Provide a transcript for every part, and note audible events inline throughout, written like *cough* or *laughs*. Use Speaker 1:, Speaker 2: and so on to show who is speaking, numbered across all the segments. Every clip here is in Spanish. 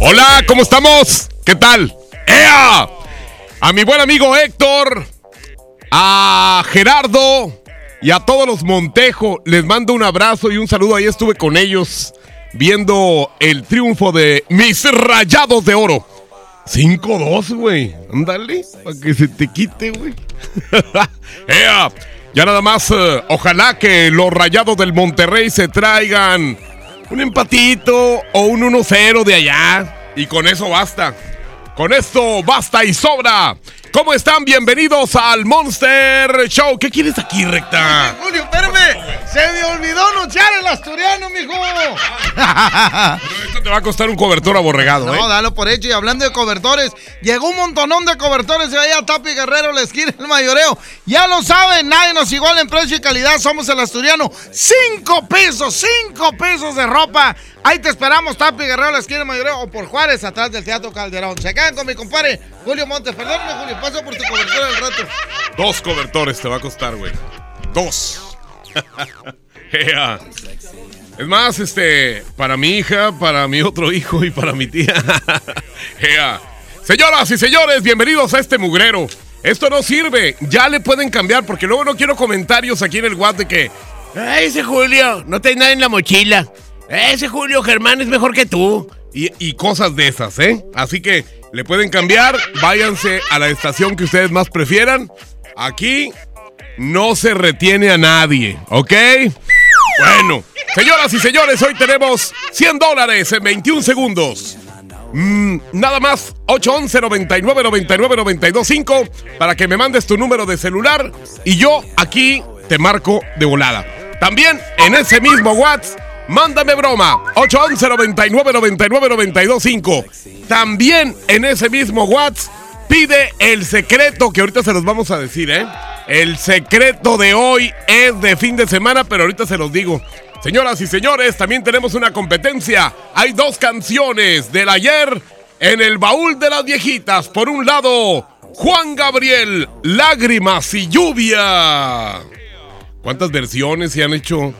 Speaker 1: Hola, ¿cómo estamos? ¿Qué tal? ¡Ea! A mi buen amigo Héctor, a Gerardo y a todos los Montejo, les mando un abrazo y un saludo. Ahí estuve con ellos viendo el triunfo de mis rayados de oro. 5-2, güey. Ándale, para que se te quite, güey. *laughs* ¡Ea! Ya nada más, eh, ojalá que los rayados del Monterrey se traigan un empatito o un 1-0 de allá. Y con eso basta. Con esto basta y sobra. ¿Cómo están? Bienvenidos al Monster Show. ¿Qué quieres aquí, recta?
Speaker 2: Julio, espérame. Se me olvidó anunciar el asturiano, mijo.
Speaker 1: Esto te va a costar un cobertor aborregado,
Speaker 2: No,
Speaker 1: ¿eh?
Speaker 2: dalo por hecho. Y hablando de cobertores, llegó un montonón de cobertores de allá Tapi Guerrero, la esquina el mayoreo. Ya lo saben, nadie nos iguala en precio y calidad. Somos el asturiano. Cinco pesos, cinco pesos de ropa. Ahí te esperamos, Tapi Guerrero, la esquina del mayoreo. O por Juárez, atrás del Teatro Calderón. Se quedan con mi compadre Julio Montes. Perdóname, Julio, paso por tu cobertura al rato.
Speaker 1: Dos cobertores te va a costar, güey. Dos. *laughs* Ea. Es más, este, para mi hija, para mi otro hijo y para mi tía. *laughs* Ea. Señoras y señores, bienvenidos a este mugrero. Esto no sirve, ya le pueden cambiar porque luego no quiero comentarios aquí en el WhatsApp de que "Ay, ese Julio no trae nada en la mochila. Ese Julio Germán es mejor que tú. Y, y cosas de esas, ¿eh? Así que le pueden cambiar, váyanse a la estación que ustedes más prefieran. Aquí no se retiene a nadie, ¿ok? Bueno, señoras y señores, hoy tenemos 100 dólares en 21 segundos. Mm, nada más 811 99 99 92 5 para que me mandes tu número de celular y yo aquí te marco de volada. También en ese mismo WhatsApp, mándame broma 811 99 99 92 5. También en ese mismo WhatsApp pide el secreto que ahorita se los vamos a decir, ¿eh? El secreto de hoy es de fin de semana, pero ahorita se los digo. Señoras y señores, también tenemos una competencia. Hay dos canciones del ayer en el baúl de las viejitas. Por un lado, Juan Gabriel, Lágrimas y Lluvia. ¿Cuántas versiones se han hecho?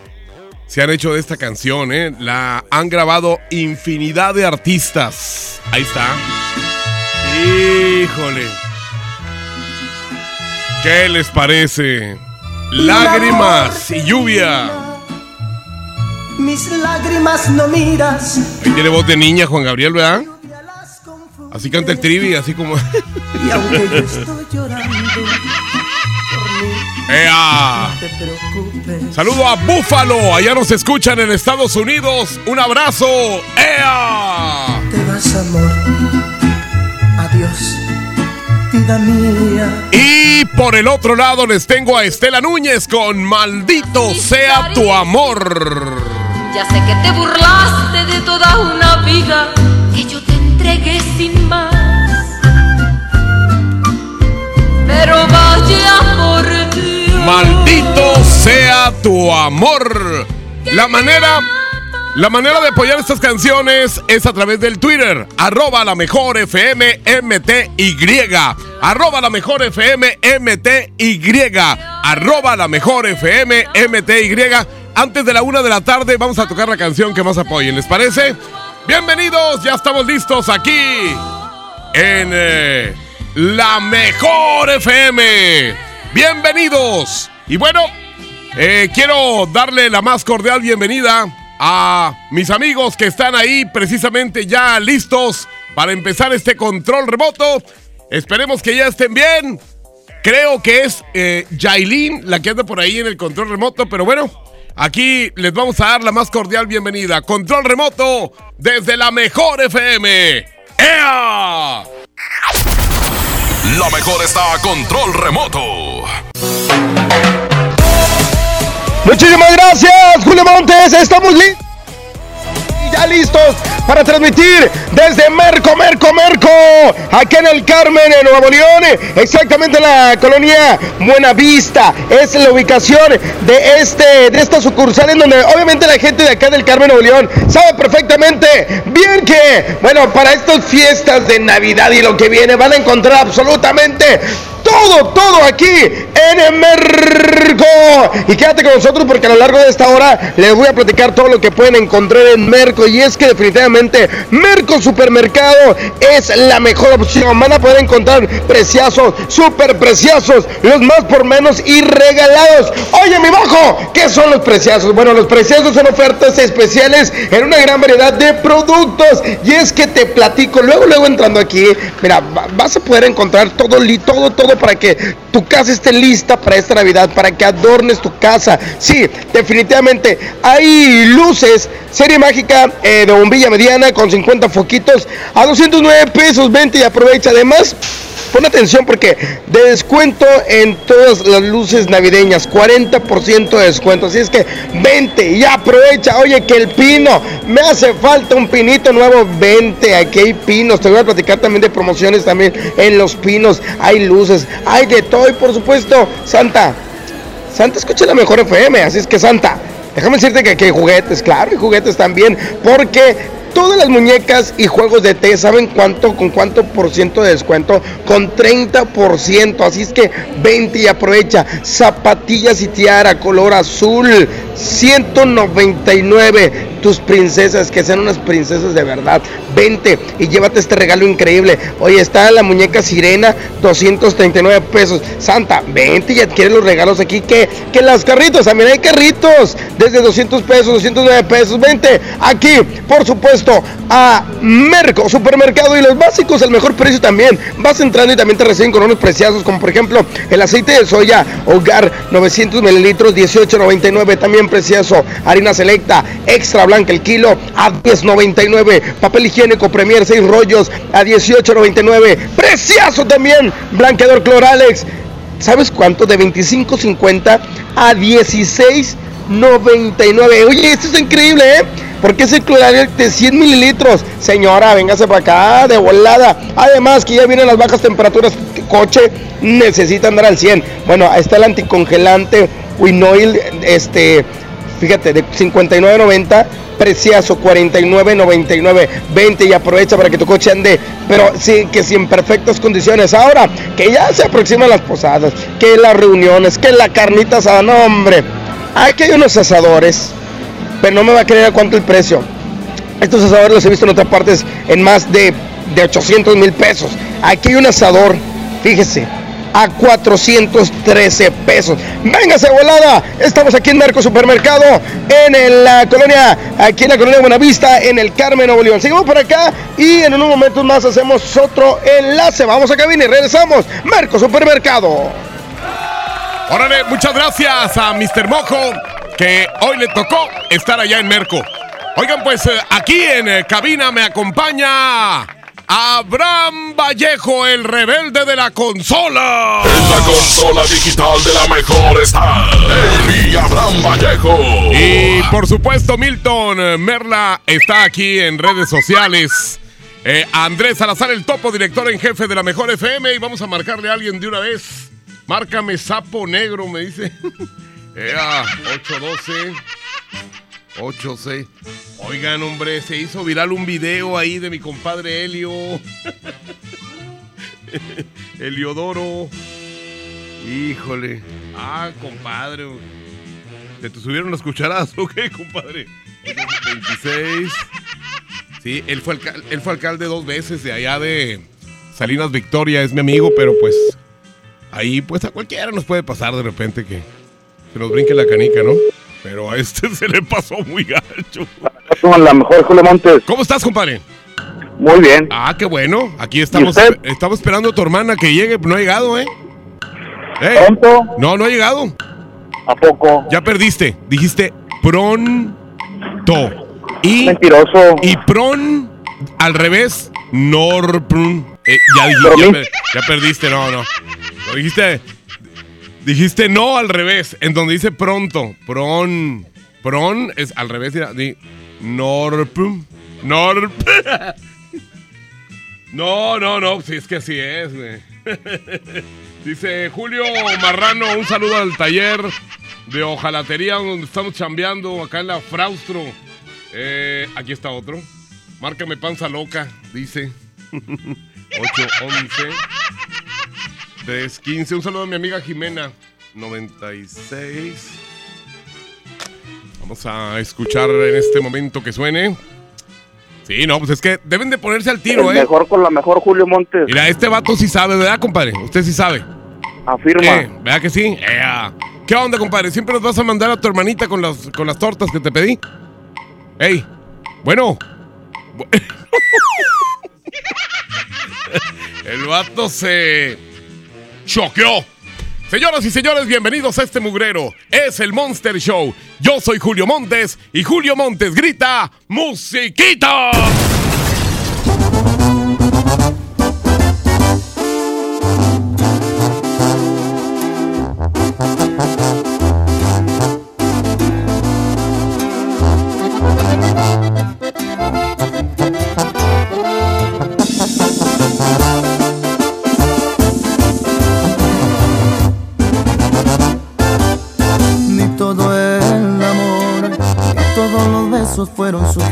Speaker 1: Se han hecho de esta canción, ¿eh? La han grabado infinidad de artistas. Ahí está. Híjole. ¿Qué les parece? Lágrimas y lluvia.
Speaker 3: Mis lágrimas no miras.
Speaker 1: Ahí tiene voz de niña Juan Gabriel, ¿verdad? Así canta el trivi, así como.
Speaker 3: Y aunque yo estoy llorando, *laughs*
Speaker 1: ¡Ea!
Speaker 3: no te preocupes.
Speaker 1: Saludo a Búfalo, allá nos escuchan en Estados Unidos. Un abrazo. ¡Ea!
Speaker 3: Te vas, amor. Adiós. vida mía.
Speaker 1: Y por el otro lado les tengo a Estela Núñez con Maldito sea tu amor.
Speaker 4: Ya sé que te burlaste de toda una vida que yo te entregué sin más. Pero vaya por Dios.
Speaker 1: Maldito sea tu amor. La manera, la manera de apoyar estas canciones es a través del Twitter, arroba la mejor FM MTY, arroba la mejor FM MTY, arroba la mejor FM MTY. Antes de la una de la tarde vamos a tocar la canción que más apoyen, ¿les parece? Bienvenidos, ya estamos listos aquí en eh, la mejor FM. Bienvenidos. Y bueno, eh, quiero darle la más cordial bienvenida a mis amigos que están ahí precisamente ya listos para empezar este control remoto. Esperemos que ya estén bien. Creo que es eh, Jailin la que anda por ahí en el control remoto, pero bueno, aquí les vamos a dar la más cordial bienvenida. Control remoto desde la mejor FM. ¡Ea!
Speaker 5: La mejor está a control remoto.
Speaker 6: Muchísimas gracias, Julio Montes. Estamos listos. Ya listos para transmitir desde Merco, Merco, Merco, aquí en el Carmen, en Nuevo León, exactamente en la colonia Buenavista. Es la ubicación de este, de esta sucursal en donde obviamente la gente de acá del Carmen, Nuevo León, sabe perfectamente bien que, bueno, para estas fiestas de Navidad y lo que viene van a encontrar absolutamente todo, todo aquí en Merco. Y quédate con nosotros porque a lo largo de esta hora les voy a platicar todo lo que pueden encontrar en Merco. Y es que definitivamente Merco Supermercado es la mejor opción. Van a poder encontrar preciazos, super preciosos, los más por menos y regalados. Oye, mi bajo, ¿qué son los preciazos? Bueno, los preciazos son ofertas especiales en una gran variedad de productos. Y es que te platico, luego, luego entrando aquí, mira, va- vas a poder encontrar todo, li- todo, para que tu casa esté lista para esta Navidad, para que adornes tu casa. Sí, definitivamente hay luces, serie mágica eh, de bombilla mediana con 50 foquitos a 209 pesos, 20 y aprovecha. Además, Pon atención porque de descuento en todas las luces navideñas, 40% de descuento. Así es que vente y aprovecha. Oye, que el pino, me hace falta un pinito nuevo. Vente, aquí hay pinos. Te voy a platicar también de promociones también en los pinos. Hay luces, hay de todo. Y por supuesto, Santa, Santa escucha la mejor FM. Así es que Santa, déjame decirte que aquí hay juguetes, claro, hay juguetes también. Porque Todas las muñecas y juegos de té, ¿saben cuánto? ¿Con cuánto por ciento de descuento? Con 30%. Así es que 20 y aprovecha. Zapatillas y tiara color azul. 199. Tus princesas, que sean unas princesas de verdad. 20 y llévate este regalo increíble. Oye, está la muñeca sirena, 239 pesos. Santa, 20 y adquiere los regalos aquí. Que, que las carritos, también hay carritos. Desde 200 pesos, 209 pesos. 20 aquí, por supuesto, a Merco, supermercado y los básicos al mejor precio también. Vas entrando y también te reciben con unos preciosos, como por ejemplo el aceite de soya hogar 900 mililitros, 18.99. También precioso, harina selecta, extra blanca el kilo a 10.99. Papel higiénico Premier 6 rollos a 18.99. Precioso también, blanqueador Cloralex. ¿Sabes cuánto? De 25.50 a 16.99. Oye, esto es increíble, ¿eh? Porque es el Cloralex de 100 mililitros. Señora, véngase para acá de volada. Además, que ya vienen las bajas temperaturas. Coche necesita andar al 100. Bueno, ahí está el anticongelante Winoil, este, fíjate, de 59.90 Preciazo 49.99 20 y aprovecha para que tu coche ande pero sí que sí en perfectas condiciones ahora que ya se aproximan las posadas que las reuniones que la carnita asada hombre aquí hay unos asadores pero no me va a creer a cuánto el precio estos asadores los he visto en otras partes en más de, de 800 mil pesos aquí hay un asador fíjese a 413 pesos. Véngase volada. Estamos aquí en Merco Supermercado, en la colonia, aquí en la colonia Buenavista, en el Carmen Nuevo León. Seguimos por acá y en unos momentos más hacemos otro enlace. Vamos a cabina y regresamos. Merco Supermercado.
Speaker 1: Órale, muchas gracias a Mr. Mojo, que hoy le tocó estar allá en Merco. Oigan, pues eh, aquí en eh, cabina me acompaña Abraham Abraham Vallejo, el rebelde de la consola.
Speaker 5: En la consola digital de la mejor está el Abraham Vallejo.
Speaker 1: Y por supuesto, Milton Merla está aquí en redes sociales. Eh, Andrés Salazar, el topo, director en jefe de la mejor FM. Y vamos a marcarle a alguien de una vez. Márcame sapo negro, me dice. Ea, 812. 86. Oigan, hombre, se hizo viral un video ahí de mi compadre Helio. *laughs* Heliodoro. Híjole. Ah, compadre. ¿Se te subieron las cucharadas o qué, compadre? 26. Sí, él fue, alcal- él fue alcalde dos veces de allá de Salinas Victoria, es mi amigo, pero pues ahí pues a cualquiera nos puede pasar de repente que se nos brinque la canica, ¿no? Pero a este *laughs* se le pasó muy gacho.
Speaker 7: Con la mejor Julio Montes.
Speaker 1: ¿Cómo estás, compadre?
Speaker 7: Muy bien.
Speaker 1: Ah, qué bueno. Aquí estamos, estamos esperando a tu hermana que llegue, no ha llegado, ¿eh? ¿Eh?
Speaker 7: ¿Pronto?
Speaker 1: No, no ha llegado.
Speaker 7: ¿A poco?
Speaker 1: Ya perdiste. Dijiste pronto. Y,
Speaker 7: Mentiroso.
Speaker 1: Y pron al revés, norprun. Eh, ya, ya perdiste, no, no. Dijiste, dijiste no al revés, en donde dice pronto. Pron. Pron es al revés, mira, di norprun. Norp. *laughs* No, no, no, si es que así es, güey. *laughs* Dice Julio Marrano, un saludo al taller de hojalatería donde estamos chambeando acá en la Fraustro. Eh, aquí está otro. Márcame panza loca, dice. *laughs* 811 315. Un saludo a mi amiga Jimena. 96. Vamos a escuchar en este momento que suene. Sí, no, pues es que deben de ponerse al tiro,
Speaker 7: El
Speaker 1: ¿eh?
Speaker 7: mejor con la mejor Julio Montes.
Speaker 1: Mira, este vato sí sabe, ¿verdad, compadre? Usted sí sabe.
Speaker 7: Afirma.
Speaker 1: Eh, ¿Verdad que sí? Ea. ¿Qué onda, compadre? ¿Siempre nos vas a mandar a tu hermanita con las, con las tortas que te pedí? Ey, bueno. Bu- *laughs* El vato se choqueó. Señoras y señores, bienvenidos a este mugrero. Es el Monster Show. Yo soy Julio Montes y Julio Montes grita ¡Musiquita!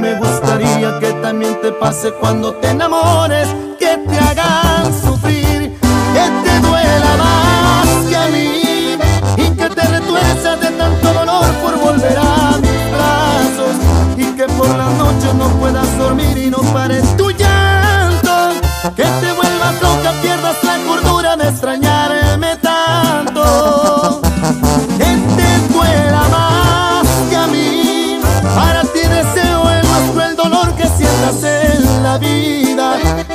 Speaker 3: Me gustaría que también te pase cuando te enamores, que te hagan sufrir, que te duela más que a mí y que te retuerzas de tanto dolor por volver a mis brazos y que por las noches no puedas dormir y no pares tu llanto, que te vuelvas loca, pierdas la cordura de extrañarme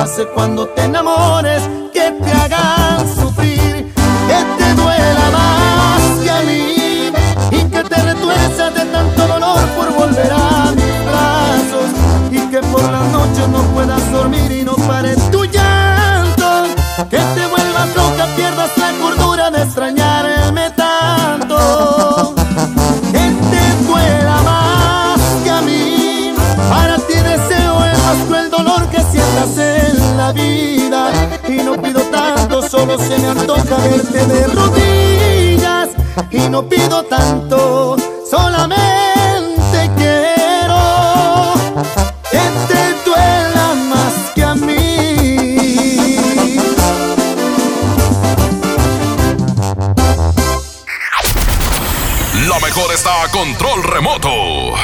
Speaker 3: pase cuando te enamores, de rodillas. Y no pido tanto, solamente quiero que te duela más que a mí.
Speaker 5: La mejor está a control remoto.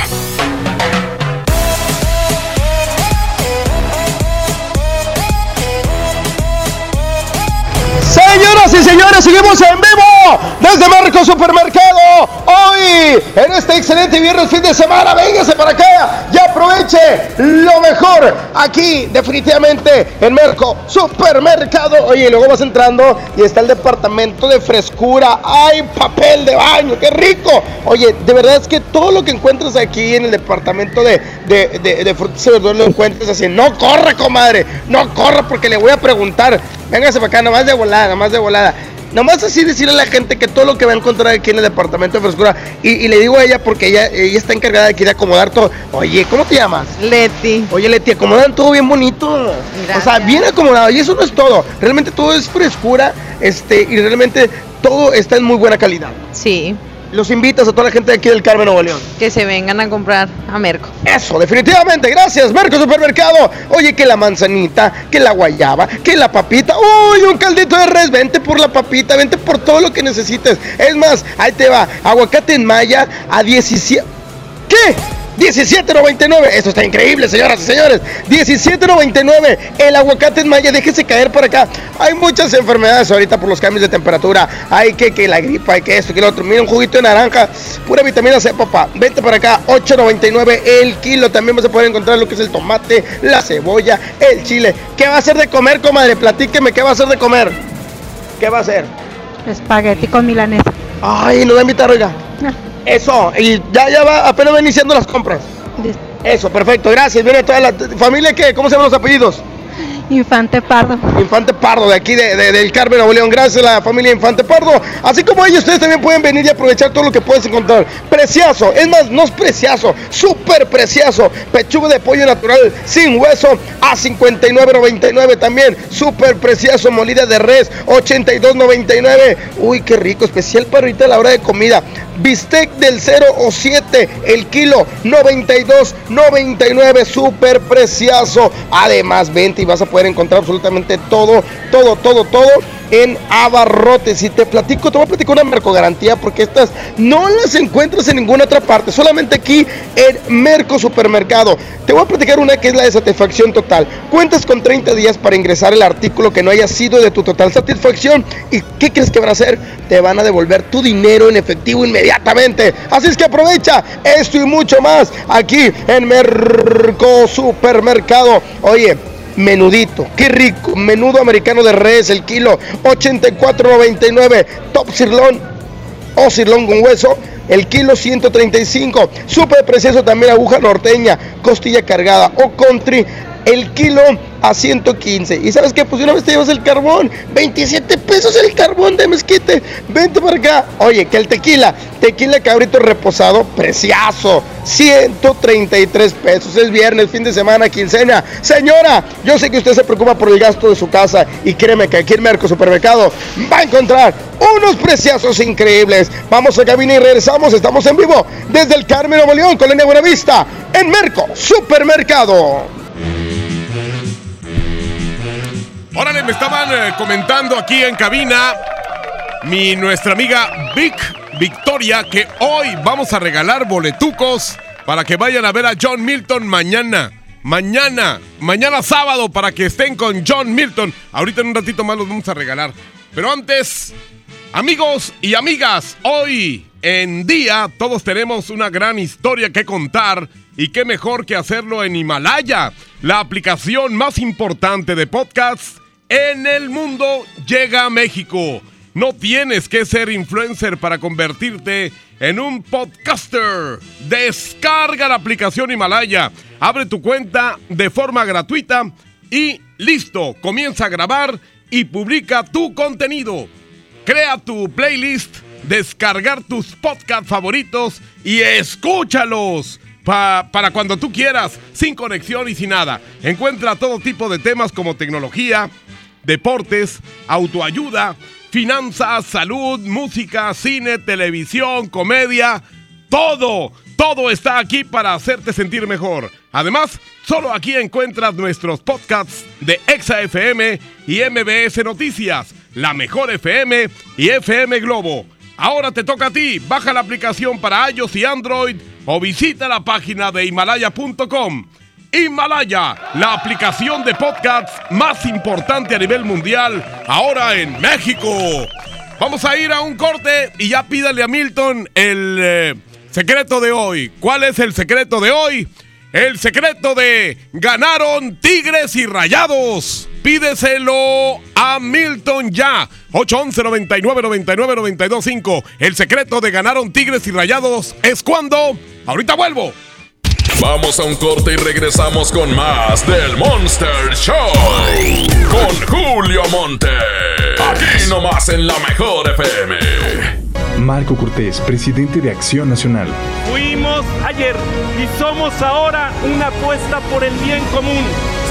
Speaker 6: Señores, seguimos en vivo desde Marco Supermercado. Hoy, en este excelente viernes fin de semana, véngase para acá y aproveche lo mejor aquí, definitivamente, en Merco Supermercado. Oye, luego vas entrando y está el departamento de frescura. ¡Hay papel de baño! ¡Qué rico! Oye, de verdad es que todo lo que encuentras aquí en el departamento de, de, de, de frutas y verduras lo encuentras así. No corre, comadre, no corre porque le voy a preguntar. Véngase para acá, nomás de volada, nomás de volada. Nomás así decirle a la gente que todo lo que va a encontrar aquí en el departamento de frescura. Y, y le digo a ella porque ella, ella está encargada de aquí de acomodar todo. Oye, ¿cómo te llamas?
Speaker 8: Leti.
Speaker 6: Oye, Leti, acomodan todo bien bonito. O sea, bien acomodado. Y eso no es todo. Realmente todo es frescura. Este, y realmente todo está en muy buena calidad.
Speaker 8: Sí.
Speaker 6: Los invitas a toda la gente de aquí del Carmen Nuevo León.
Speaker 8: Que se vengan a comprar a Merco.
Speaker 6: Eso, definitivamente, gracias, Merco Supermercado. Oye, que la manzanita, que la guayaba, que la papita. Uy, un caldito de res, vente por la papita, vente por todo lo que necesites. Es más, ahí te va, aguacate en maya a 17. ¿Qué? 17.99, esto está increíble, señoras y señores. 17.99, el aguacate en maya, déjese caer por acá. Hay muchas enfermedades ahorita por los cambios de temperatura. Hay que, que la gripa, hay que esto, que lo otro. Mira un juguito de naranja, pura vitamina C, papá. Vente para acá, 8.99 el kilo. También vas a poder encontrar lo que es el tomate, la cebolla, el chile. ¿Qué va a hacer de comer, comadre? Platíqueme, ¿qué va a hacer de comer? ¿Qué va a hacer?
Speaker 9: Espagueti con milanesa.
Speaker 6: Ay, no va a invitar, oiga. Eso, y ya, ya va, apenas va iniciando las compras. Eso, perfecto, gracias. Viene toda la familia, ¿qué? ¿Cómo se llaman los apellidos?
Speaker 9: Infante Pardo.
Speaker 6: Infante Pardo, de aquí de, de- del Carmen Nuevo León. Gracias a la familia Infante Pardo. Así como ellos, ustedes también pueden venir y aprovechar todo lo que puedes encontrar. Preciazo, es más, no es preciazo, súper preciazo. Pechuga de pollo natural sin hueso a 59.99 también. Súper preciazo, molida de res 82.99. Uy, qué rico, especial para ahorita a la hora de comida. Bistec del 0 o 7 el kilo 92.99 súper preciazo además vente y vas a encontrar absolutamente todo todo todo todo en abarrotes y te platico te voy a platicar una Merco garantía porque estas no las encuentras en ninguna otra parte solamente aquí en Merco Supermercado te voy a platicar una que es la de satisfacción total cuentas con 30 días para ingresar el artículo que no haya sido de tu total satisfacción y ¿qué crees que van a hacer? te van a devolver tu dinero en efectivo inmediatamente. Así es que aprovecha esto y mucho más aquí en Merco Supermercado. Oye, menudito, qué rico, menudo americano de res, el kilo 84.99, top sirlón o sirlón con hueso. El kilo 135, súper precioso también aguja norteña, costilla cargada o country, el kilo a 115. ¿Y sabes qué? Pues una vez te llevas el carbón. 27 pesos el carbón de mezquite. Vente para acá. Oye, que el tequila. Tequila cabrito reposado, preciazo. 133 pesos. Es viernes, fin de semana, quincena. Señora, yo sé que usted se preocupa por el gasto de su casa. Y créeme que aquí en Merco Supermercado va a encontrar unos preciazos increíbles. Vamos a cabina y regresamos. Estamos en vivo desde el Carmen Nuevo León, Colonia Buenavista, en Merco Supermercado.
Speaker 1: Órale, me estaban eh, comentando aquí en cabina mi nuestra amiga Vic Victoria que hoy vamos a regalar boletucos para que vayan a ver a John Milton mañana. Mañana, mañana sábado para que estén con John Milton. Ahorita en un ratito más los vamos a regalar. Pero antes, amigos y amigas, hoy en día todos tenemos una gran historia que contar y qué mejor que hacerlo en Himalaya, la aplicación más importante de podcasts en el mundo llega a México. No tienes que ser influencer para convertirte en un podcaster. Descarga la aplicación Himalaya, abre tu cuenta de forma gratuita y listo, comienza a grabar y publica tu contenido. Crea tu playlist, descargar tus podcasts favoritos y escúchalos pa- para cuando tú quieras, sin conexión y sin nada. Encuentra todo tipo de temas como tecnología, deportes, autoayuda, finanzas, salud, música, cine, televisión, comedia, todo, todo está aquí para hacerte sentir mejor. Además, solo aquí encuentras nuestros podcasts de Exa FM y MBS Noticias, La Mejor FM y FM Globo. Ahora te toca a ti, baja la aplicación para iOS y Android o visita la página de himalaya.com. Himalaya, la aplicación de podcasts más importante a nivel mundial, ahora en México. Vamos a ir a un corte y ya pídale a Milton el eh, secreto de hoy. ¿Cuál es el secreto de hoy? El secreto de ganaron Tigres y Rayados. Pídeselo a Milton ya. 811 99 99 92 5. El secreto de ganaron Tigres y Rayados es cuando. Ahorita vuelvo.
Speaker 5: Vamos a un corte y regresamos con más del Monster Show. Con Julio Monte. Aquí nomás en la mejor FM.
Speaker 10: Marco Cortés, presidente de Acción Nacional.
Speaker 11: Fuimos ayer y somos ahora una apuesta por el bien común.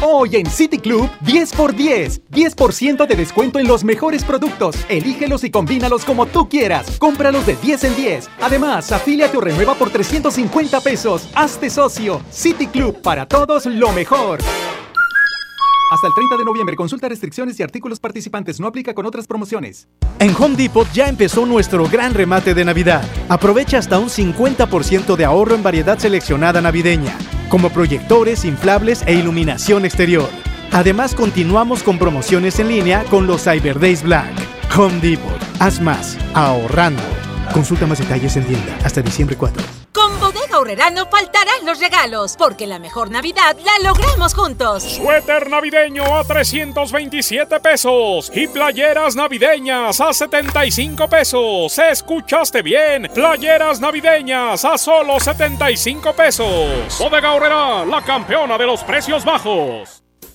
Speaker 12: Hoy en City Club, 10 por 10. 10% de descuento en los mejores productos. Elígelos y combínalos como tú quieras. Cómpralos de 10 en 10. Además, afíliate o renueva por 350 pesos. Hazte socio. City Club, para todos lo mejor. Hasta el 30 de noviembre, consulta restricciones y artículos participantes. No aplica con otras promociones.
Speaker 13: En Home Depot ya empezó nuestro gran remate de Navidad. Aprovecha hasta un 50% de ahorro en variedad seleccionada navideña, como proyectores, inflables e iluminación exterior. Además, continuamos con promociones en línea con los Cyber Days Black. Home Depot, haz más, ahorrando. Consulta más detalles en tienda hasta diciembre 4.
Speaker 14: Con Bodega Horrera no faltarán los regalos, porque la mejor Navidad la logramos juntos.
Speaker 15: Suéter navideño a 327 pesos y playeras navideñas a 75 pesos. ¿Escuchaste bien? Playeras navideñas a solo 75 pesos. Bodega Horrera, la campeona de los precios bajos.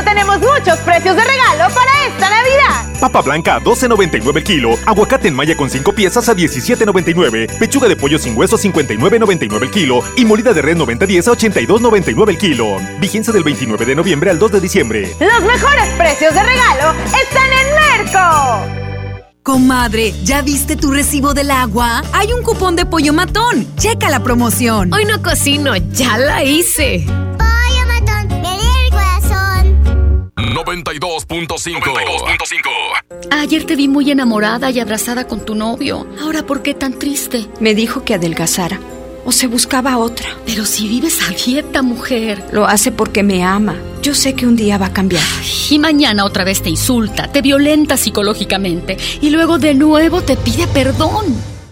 Speaker 16: Tenemos muchos precios de regalo para esta Navidad.
Speaker 17: Papa blanca a 12.99 el kilo, aguacate en malla con 5 piezas a 17.99, pechuga de pollo sin hueso a 59.99 el kilo y molida de red 90-10 a 82.99 el kilo. Vigencia del 29 de noviembre al 2 de diciembre.
Speaker 16: Los mejores precios de regalo están en Merco.
Speaker 18: Comadre, ¿ya viste tu recibo del agua? Hay un cupón de pollo matón. Checa la promoción.
Speaker 19: Hoy no cocino, ya la hice.
Speaker 5: 92.5. 92.5.
Speaker 19: Ayer te vi muy enamorada y abrazada con tu novio. Ahora, ¿por qué tan triste?
Speaker 20: Me dijo que adelgazara. O se buscaba otra.
Speaker 19: Pero si vives a dieta, mujer.
Speaker 20: Lo hace porque me ama. Yo sé que un día va a cambiar.
Speaker 19: Y mañana otra vez te insulta, te violenta psicológicamente y luego de nuevo te pide perdón.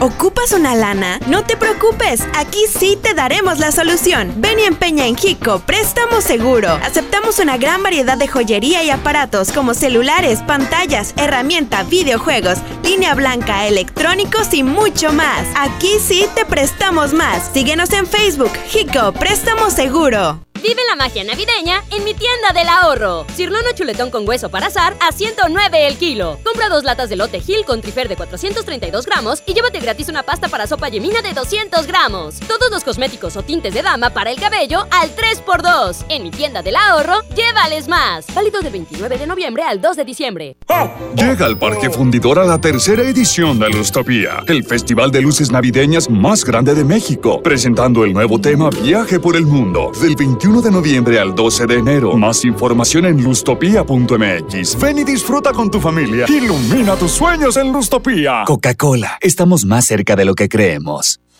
Speaker 21: ¿Ocupas una lana? No te preocupes, aquí sí te daremos la solución. Ven y empeña en Hico Préstamo Seguro. Aceptamos una gran variedad de joyería y aparatos como celulares, pantallas, herramienta, videojuegos, línea blanca, electrónicos y mucho más. Aquí sí te prestamos más. Síguenos en Facebook, Hico Préstamo Seguro.
Speaker 22: Vive la magia navideña en mi tienda del ahorro. Cirlono chuletón con hueso para azar a 109 el kilo. Compra dos latas de lote Gil con trifer de 432 gramos y llévate gratis una pasta para sopa yemina de 200 gramos. Todos los cosméticos o tintes de dama para el cabello al 3x2. En mi tienda del ahorro, llévales más. Válido del 29 de noviembre al 2 de diciembre.
Speaker 23: Llega al Parque Fundidor a la tercera edición de Lustopía, el festival de luces navideñas más grande de México, presentando el nuevo tema Viaje por el Mundo, del 21 de noviembre al 12 de enero. Más información en lustopia.mx. Ven y disfruta con tu familia. Ilumina tus sueños en Lustopía.
Speaker 24: Coca-Cola, estamos más cerca de lo que creemos.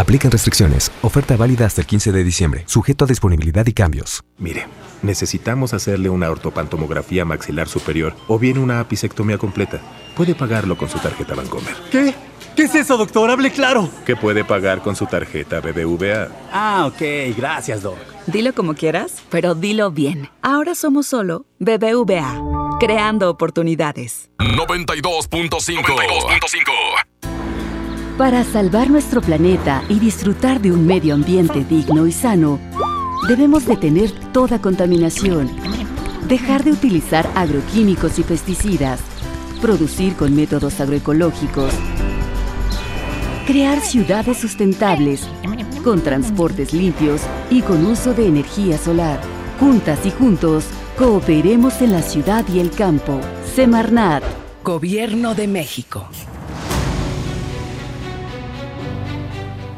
Speaker 25: Aplican restricciones. Oferta válida hasta el 15 de diciembre. Sujeto a disponibilidad y cambios.
Speaker 26: Mire, necesitamos hacerle una ortopantomografía maxilar superior o bien una apicectomía completa. Puede pagarlo con su tarjeta Bancomer.
Speaker 27: ¿Qué? ¿Qué es eso, doctor? Hable claro.
Speaker 26: ¿Qué puede pagar con su tarjeta BBVA?
Speaker 27: Ah, ok. Gracias, doc.
Speaker 28: Dilo como quieras, pero dilo bien. Ahora somos solo BBVA. Creando oportunidades.
Speaker 5: 92.5
Speaker 29: Para salvar nuestro planeta y disfrutar de un medio ambiente digno y sano, debemos detener toda contaminación, dejar de utilizar agroquímicos y pesticidas, producir con métodos agroecológicos, crear ciudades sustentables, con transportes limpios y con uso de energía solar. Juntas y juntos, cooperemos en la ciudad y el campo. Semarnat.
Speaker 30: Gobierno de México.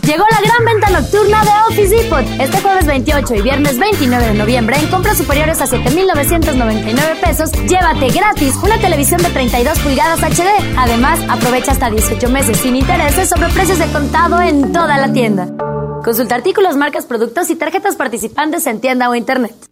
Speaker 31: Llegó la gran venta nocturna de Office Depot. Este jueves 28 y viernes 29 de noviembre, en compras superiores a 7,999 pesos, llévate gratis una televisión de 32 pulgadas HD. Además, aprovecha hasta 18 meses sin intereses sobre precios de contado en toda la tienda. Consulta artículos, marcas, productos y tarjetas participantes en tienda o internet.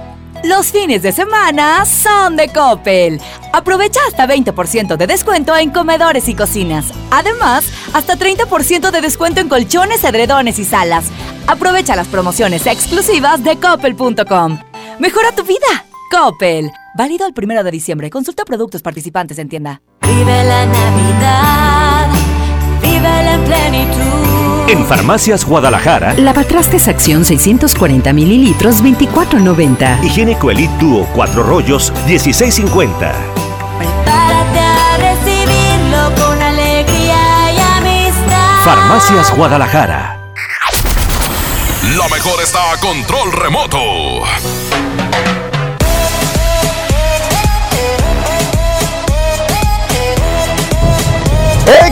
Speaker 32: Los fines de semana son de Coppel. Aprovecha hasta 20% de descuento en comedores y cocinas. Además, hasta 30% de descuento en colchones, edredones y salas. Aprovecha las promociones exclusivas de coppel.com. Mejora tu vida. Coppel. Válido el primero de diciembre. Consulta productos participantes en tienda. Vive la Navidad. Vive la plenitud.
Speaker 33: En Farmacias Guadalajara,
Speaker 30: Lavatrastes Acción 640 mililitros 24.90.
Speaker 33: Higiénico Elite Duo 4 rollos 16.50.
Speaker 32: Prepárate a recibirlo con alegría y amistad.
Speaker 33: Farmacias Guadalajara.
Speaker 5: La mejor está a control remoto.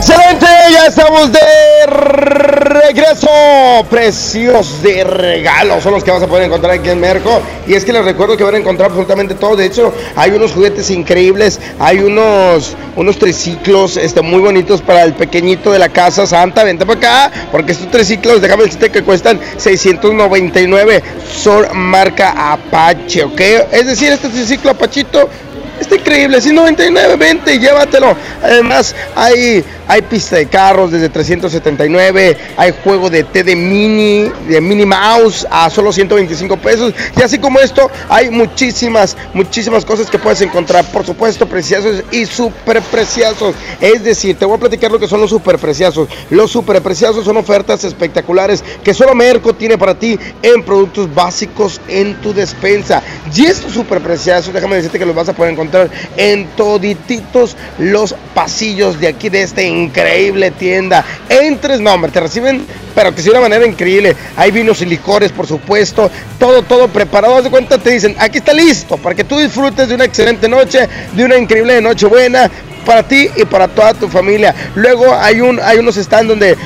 Speaker 6: Excelente, ya estamos de regreso. Precios de regalo son los que vas a poder encontrar aquí en Merco. Y es que les recuerdo que van a encontrar absolutamente todo. De hecho, hay unos juguetes increíbles. Hay unos, unos triciclos este, muy bonitos para el pequeñito de la casa Santa. Vente para acá. Porque estos triciclos, déjame decirte que cuestan 699. Son marca Apache, ¿ok? Es decir, este triciclo Apachito Está increíble, 199, vente, llévatelo. Además, hay, hay pista de carros desde 379, hay juego de té de mini, de mini mouse a solo 125 pesos. Y así como esto, hay muchísimas, muchísimas cosas que puedes encontrar. Por supuesto, preciosos y super preciosos. Es decir, te voy a platicar lo que son los super preciosos. Los super preciosos son ofertas espectaculares que solo Merco tiene para ti en productos básicos en tu despensa. Y estos super preciosos, déjame decirte que los vas a poder encontrar en todititos los pasillos de aquí de esta increíble tienda. Entres, no, hombre, te reciben, pero que de una manera increíble. Hay vinos y licores, por supuesto, todo, todo preparado. De cuenta, te dicen, aquí está listo, para que tú disfrutes de una excelente noche, de una increíble noche buena para ti y para toda tu familia. Luego hay un hay unos stands donde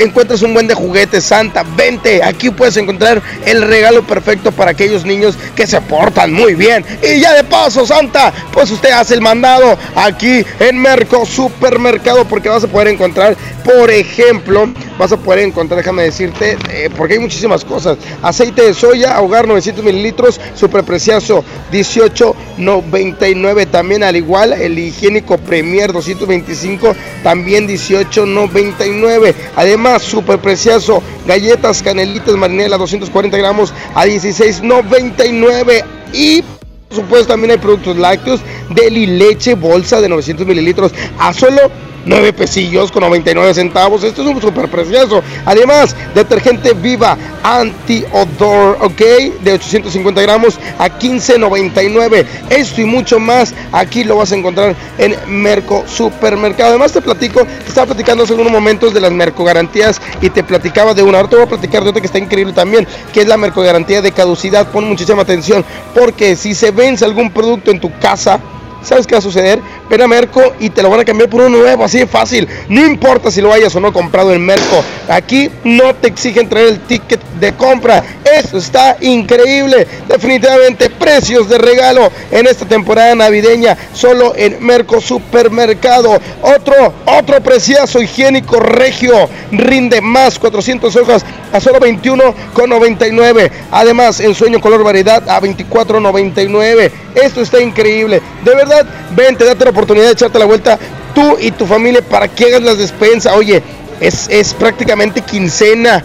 Speaker 6: encuentras un buen de juguetes, Santa, vente, aquí puedes encontrar el regalo perfecto para aquellos niños que se portan muy bien. Y ya de paso, Santa, pues usted hace el mandado aquí en Merco Supermercado porque vas a poder encontrar, por ejemplo, vas a poder encontrar, déjame decirte, eh, porque hay muchísimas cosas. Aceite de soya, ahogar 900 mililitros, super precioso, 18.99 también al igual el higiénico Premier 225 también 18.99 además super precioso galletas canelitas marinela 240 gramos a 16.99 y por supuesto también hay productos lácteos deli leche bolsa de 900 mililitros a solo 9 pesillos con 99 centavos. Esto es un súper precioso. Además, detergente viva anti-odor, ok, de 850 gramos a 15.99. Esto y mucho más aquí lo vas a encontrar en Merco Supermercado. Además, te platico, te estaba platicando hace unos momentos de las Merco Garantías y te platicaba de una. Ahora te voy a platicar de otra que está increíble también, que es la Merco Garantía de caducidad. Pon muchísima atención, porque si se vence algún producto en tu casa, ¿sabes qué va a suceder? Ven a Merco y te lo van a cambiar por uno nuevo, así de fácil. No importa si lo hayas o no comprado en Merco. Aquí no te exigen traer el ticket de compra. Esto está increíble. Definitivamente precios de regalo en esta temporada navideña. Solo en Merco Supermercado. Otro, otro precioso higiénico regio. Rinde más 400 hojas a solo 21,99. Además, en sueño color variedad a 24,99. Esto está increíble. De verdad, vente, date la oportunidad de echarte la vuelta tú y tu familia para que hagas las despensas. Oye, es, es prácticamente quincena.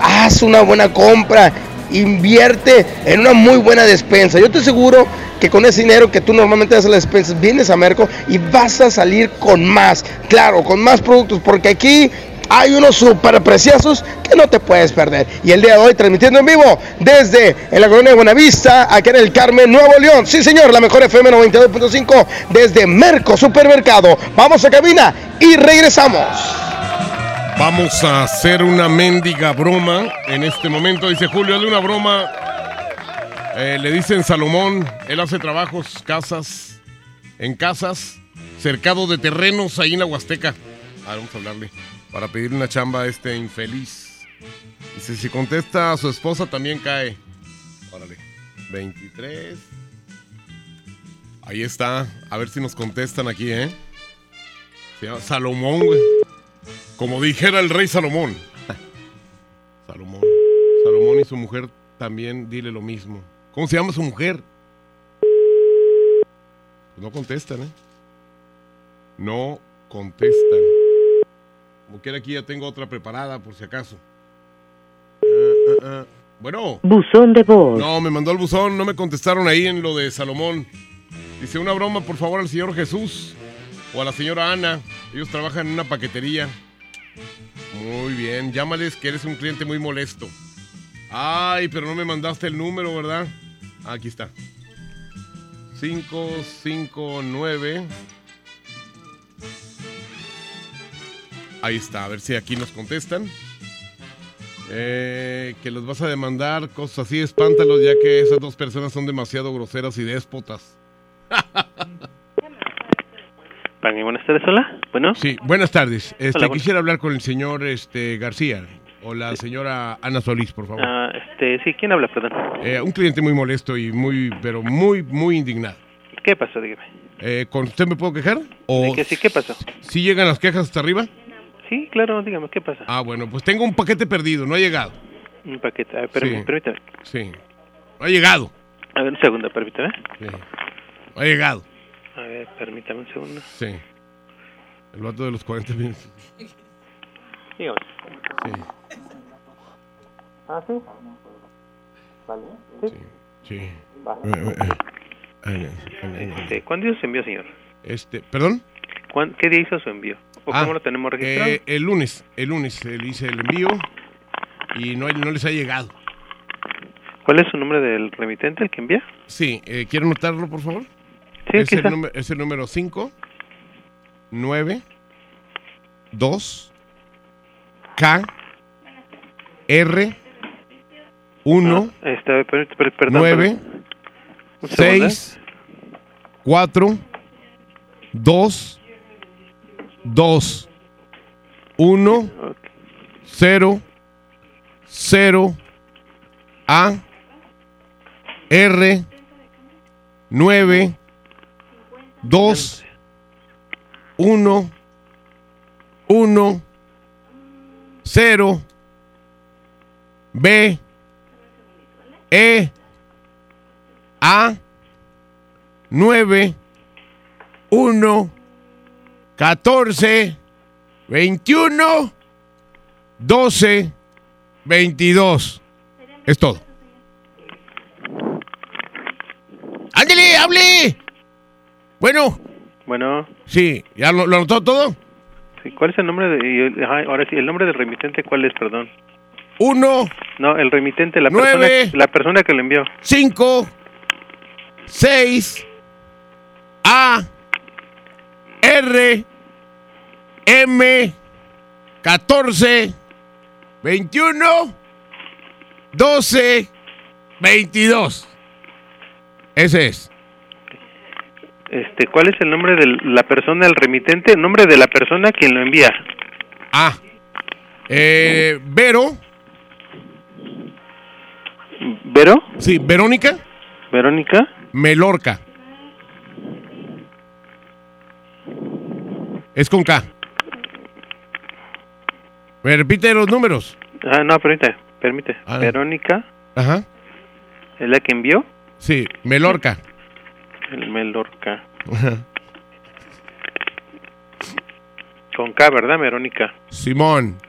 Speaker 6: Haz una buena compra. Invierte en una muy buena despensa. Yo te aseguro que con ese dinero que tú normalmente haces las despensas, vienes a Merco y vas a salir con más. Claro, con más productos, porque aquí hay unos super preciosos que no te puedes perder. Y el día de hoy transmitiendo en vivo desde la colonia de Buenavista, aquí en el Carmen, Nuevo León. Sí, señor, la mejor FM 92.5 desde Merco Supermercado. Vamos a cabina y regresamos.
Speaker 1: Vamos a hacer una mendiga broma en este momento. Dice Julio, hazle una broma. Eh, le dicen Salomón, él hace trabajos, casas, en casas, cercado de terrenos ahí en la Huasteca. Ah, vamos a hablarle para pedir una chamba a este infeliz. Dice, si contesta a su esposa también cae. Órale. 23. Ahí está. A ver si nos contestan aquí, ¿eh? Salomón, güey. Como dijera el rey Salomón. *laughs* Salomón. Salomón y su mujer también, dile lo mismo. ¿Cómo se llama su mujer? Pues no contestan, ¿eh? No contestan. Como quiera aquí ya tengo otra preparada por si acaso. Ah, ah, ah. Bueno.
Speaker 34: Buzón de voz.
Speaker 1: No, me mandó el buzón, no me contestaron ahí en lo de Salomón. Dice una broma, por favor, al señor Jesús o a la señora Ana. Ellos trabajan en una paquetería. Muy bien, llámales que eres un cliente muy molesto. Ay, pero no me mandaste el número, ¿verdad? Aquí está. 559 Ahí está, a ver si aquí nos contestan. Eh, que los vas a demandar, cosas así, espántalos, ya que esas dos personas son demasiado groseras y déspotas. *laughs*
Speaker 35: buenas tardes, hola. Bueno.
Speaker 1: Sí, buenas tardes. Este,
Speaker 35: Hola,
Speaker 1: quisiera hablar con el señor este, García, o la señora Ana Solís, por favor.
Speaker 35: Ah, este, sí, ¿quién habla, perdón?
Speaker 1: Eh, un cliente muy molesto y muy, pero muy, muy indignado.
Speaker 35: ¿Qué pasó? Dígame.
Speaker 1: Eh, ¿Con usted me puedo quejar? ¿O
Speaker 35: ¿De qué sí? ¿Qué pasó?
Speaker 1: si llegan las quejas hasta arriba?
Speaker 35: Sí, claro, dígame, ¿qué pasa?
Speaker 1: Ah, bueno, pues tengo un paquete perdido, no ha llegado.
Speaker 35: Un paquete, a ver, permí-
Speaker 1: Sí.
Speaker 35: permítame.
Speaker 1: Sí. No ha llegado.
Speaker 35: A ver, un segundo, permítame.
Speaker 1: Sí. No ha llegado.
Speaker 35: A ver, permítame un segundo.
Speaker 1: Sí. El vato de los 40 minutos.
Speaker 35: Dígame.
Speaker 1: Sí.
Speaker 35: Ah, sí. Vale. Sí.
Speaker 1: Sí.
Speaker 35: Va.
Speaker 1: Eh, eh, eh. Ay, ay, ay, ay.
Speaker 35: Este, ¿Cuándo hizo su envío, señor?
Speaker 1: Este, ¿perdón?
Speaker 35: ¿Cuán- ¿Qué día hizo su envío? ¿O
Speaker 1: Ah,
Speaker 35: cómo lo tenemos registrado?
Speaker 1: Eh, el lunes, el lunes le hice el envío y no, no les ha llegado.
Speaker 35: ¿Cuál es su nombre del remitente, el que envía?
Speaker 1: Sí, eh, ¿quiere anotarlo, por favor?
Speaker 35: Sí,
Speaker 1: es, el número, es el número 5, 9, 2, K, R, 1,
Speaker 35: Este, per- per- perdón,
Speaker 1: 9,
Speaker 35: perdón. Un segundo, ¿eh?
Speaker 1: 6, 4, 2, 2, 1, 0, 0, A, R, 9, 2, 1, 1, 0, B, E, A, 9, 1, 14, 21, 12, 22. Es todo. ¡Ándale, hable! Bueno,
Speaker 35: Bueno,
Speaker 1: sí, ¿ya lo, lo anotó todo?
Speaker 35: sí, ¿cuál es el nombre de... ajá, ahora sí, el nombre del remitente, ¿cuál es, perdón?
Speaker 1: Uno,
Speaker 35: No, el remitente, la
Speaker 1: Nueve.
Speaker 35: persona, la persona que le envió.
Speaker 1: 5, 6, A, R, M, 14, 21, 12, 22. Ese es.
Speaker 35: Este, ¿cuál es el nombre de la persona, el remitente? Nombre de la persona quien lo envía.
Speaker 1: Ah. Eh, Vero.
Speaker 35: ¿Vero?
Speaker 1: Sí, Verónica.
Speaker 35: ¿Verónica?
Speaker 1: Melorca. Es con K. ¿Me repite los números?
Speaker 35: Ah, no, permite, permite.
Speaker 1: Ah.
Speaker 35: Verónica,
Speaker 1: Ajá.
Speaker 35: ¿es la que envió?
Speaker 1: Sí, Melorca.
Speaker 35: El Melorca.
Speaker 1: Ajá.
Speaker 35: Con K, ¿verdad, Verónica?
Speaker 1: Simón. *laughs*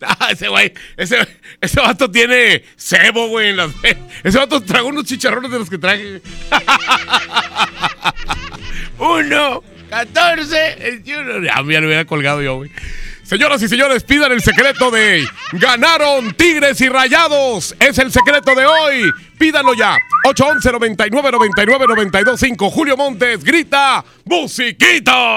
Speaker 1: Ah, ese güey, ese, ese vato tiene cebo, güey, en las... *laughs* Ese vato trajo unos chicharrones de los que traje. *laughs* Uno, 14, 21. Ya me lo hubiera colgado yo, güey. Señoras y señores, pidan el secreto de Ganaron Tigres y Rayados. Es el secreto de hoy. Pídanlo ya. 811 99 99 925. Julio Montes grita: ¡Musiquita!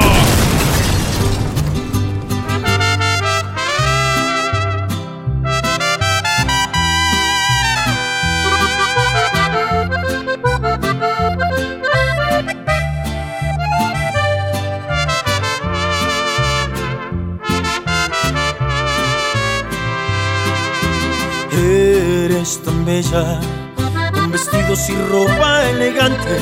Speaker 36: Tan bella, con vestidos y ropa elegante,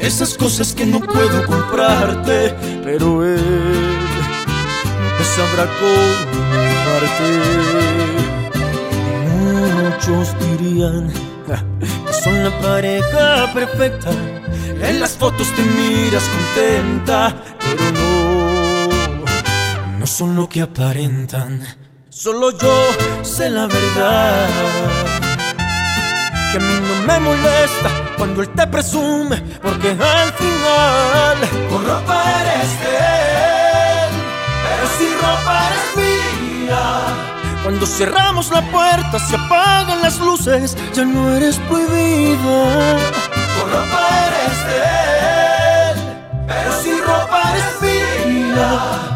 Speaker 36: esas cosas que no puedo comprarte, pero él me sabrá compartir. Muchos dirían que son la pareja perfecta, en las fotos te miras contenta, pero no, no son lo que aparentan. Solo yo sé la verdad. Que a mí no me molesta cuando él te presume, porque al final con ropa eres de él, pero sin ropa eres mía. Cuando cerramos la puerta, se apagan las luces, ya no eres prohibida. Con ropa eres de él, pero sin ropa eres mía.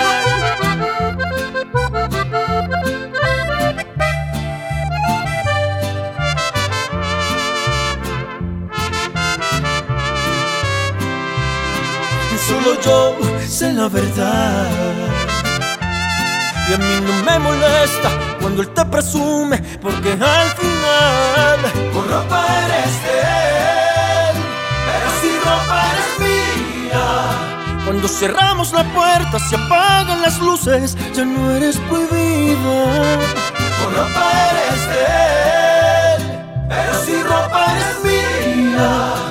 Speaker 36: Yo sé la verdad. Y a mí no me molesta cuando él te presume, porque al final con ropa eres de él, pero si ropa eres mía. Cuando cerramos la puerta, se apagan las luces, ya no eres prohibida. Con ropa eres de él, pero si ropa eres mía.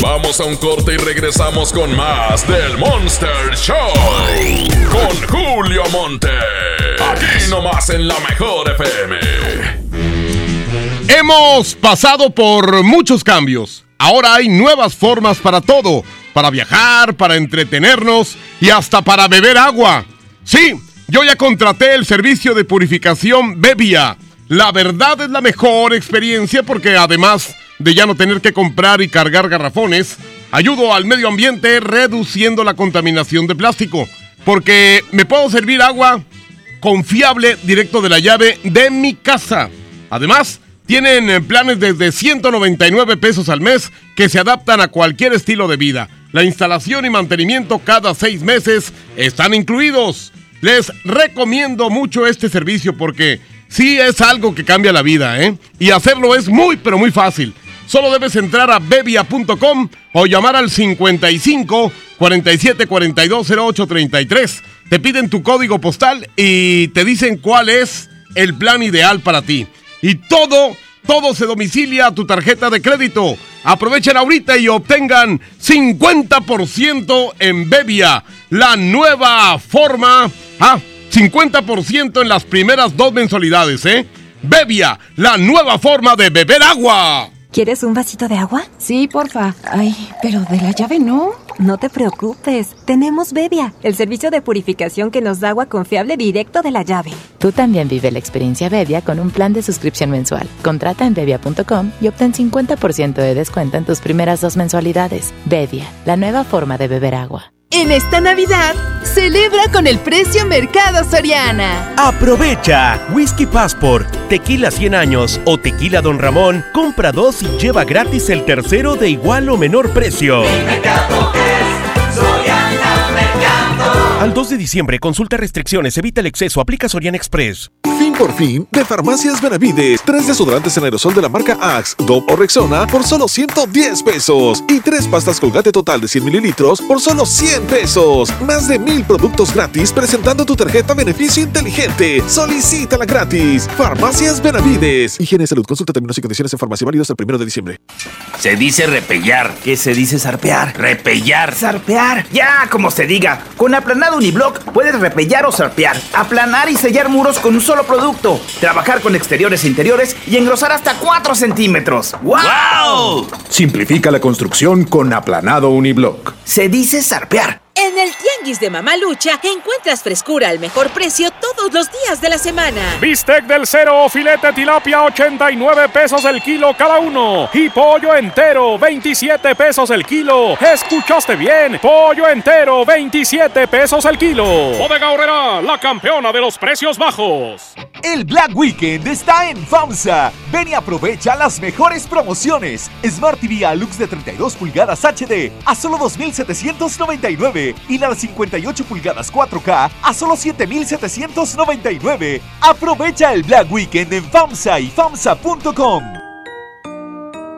Speaker 5: Vamos a un corte y regresamos con más del Monster Show. Con Julio Monte. Aquí nomás en la mejor FM.
Speaker 1: Hemos pasado por muchos cambios. Ahora hay nuevas formas para todo. Para viajar, para entretenernos y hasta para beber agua. Sí, yo ya contraté el servicio de purificación Bebia. La verdad es la mejor experiencia porque además de ya no tener que comprar y cargar garrafones, ayudo al medio ambiente reduciendo la contaminación de plástico. Porque me puedo servir agua confiable directo de la llave de mi casa. Además, tienen eh, planes desde 199 pesos al mes que se adaptan a cualquier estilo de vida. La instalación y mantenimiento cada seis meses están incluidos. Les recomiendo mucho este servicio porque sí es algo que cambia la vida, ¿eh? Y hacerlo es muy, pero muy fácil. Solo debes entrar a bebia.com o llamar al 55 47 42 08 33. Te piden tu código postal y te dicen cuál es el plan ideal para ti. Y todo, todo se domicilia a tu tarjeta de crédito. Aprovechen ahorita y obtengan 50% en Bebia, la nueva forma. Ah, 50% en las primeras dos mensualidades, ¿eh? Bebia, la nueva forma de beber agua.
Speaker 32: ¿Quieres un vasito de agua? Sí, porfa. Ay, pero de la llave no. No te preocupes. Tenemos Bebia, el servicio de purificación que nos da agua confiable directo de la llave.
Speaker 37: Tú también vive la experiencia Bebia con un plan de suscripción mensual. Contrata en bebia.com y obtén 50% de descuento en tus primeras dos mensualidades. Bebia, la nueva forma de beber agua.
Speaker 38: En esta Navidad, celebra con el precio Mercado Soriana.
Speaker 13: Aprovecha Whisky Passport, Tequila 100 años o Tequila Don Ramón. Compra dos y lleva gratis el tercero de igual o menor precio. Al 2 de diciembre, consulta restricciones, evita el exceso, aplica Soriana Express.
Speaker 39: Fin por fin de Farmacias Benavides. Tres desodorantes en aerosol de la marca Axe, Dove o Rexona por solo 110 pesos. Y tres pastas Colgate total de 100 mililitros por solo 100 pesos. Más de mil productos gratis presentando tu tarjeta Beneficio Inteligente. Solicítala gratis. Farmacias Benavides. Higiene salud. Consulta términos y condiciones en farmacia válidos el primero de diciembre.
Speaker 40: Se dice repellar. ¿Qué se dice zarpear? Repellar. Zarpear. Ya, como se diga. Con aplanado uniblock puedes repellar o zarpear. Aplanar y sellar muros con un solo producto. Trabajar con exteriores e interiores y engrosar hasta 4 centímetros. ¡Wow!
Speaker 24: Simplifica la construcción con aplanado uniblock.
Speaker 40: Se dice zarpear.
Speaker 41: En el Tianguis de Mamalucha encuentras frescura al mejor precio todos los días de la semana.
Speaker 15: Bistec del cero o filete tilapia 89 pesos el kilo cada uno. Y pollo entero 27 pesos el kilo. ¿Escuchaste bien? Pollo entero 27 pesos el kilo. Bodega Horrera, la campeona de los precios bajos.
Speaker 42: El Black Weekend está en FAMSA. Ven y aprovecha las mejores promociones. Smart TV Alux de 32 pulgadas HD a solo 2.799 y la de 58 pulgadas 4K a solo 7.799. Aprovecha el Black Weekend en FAMSA y FAMSA.com.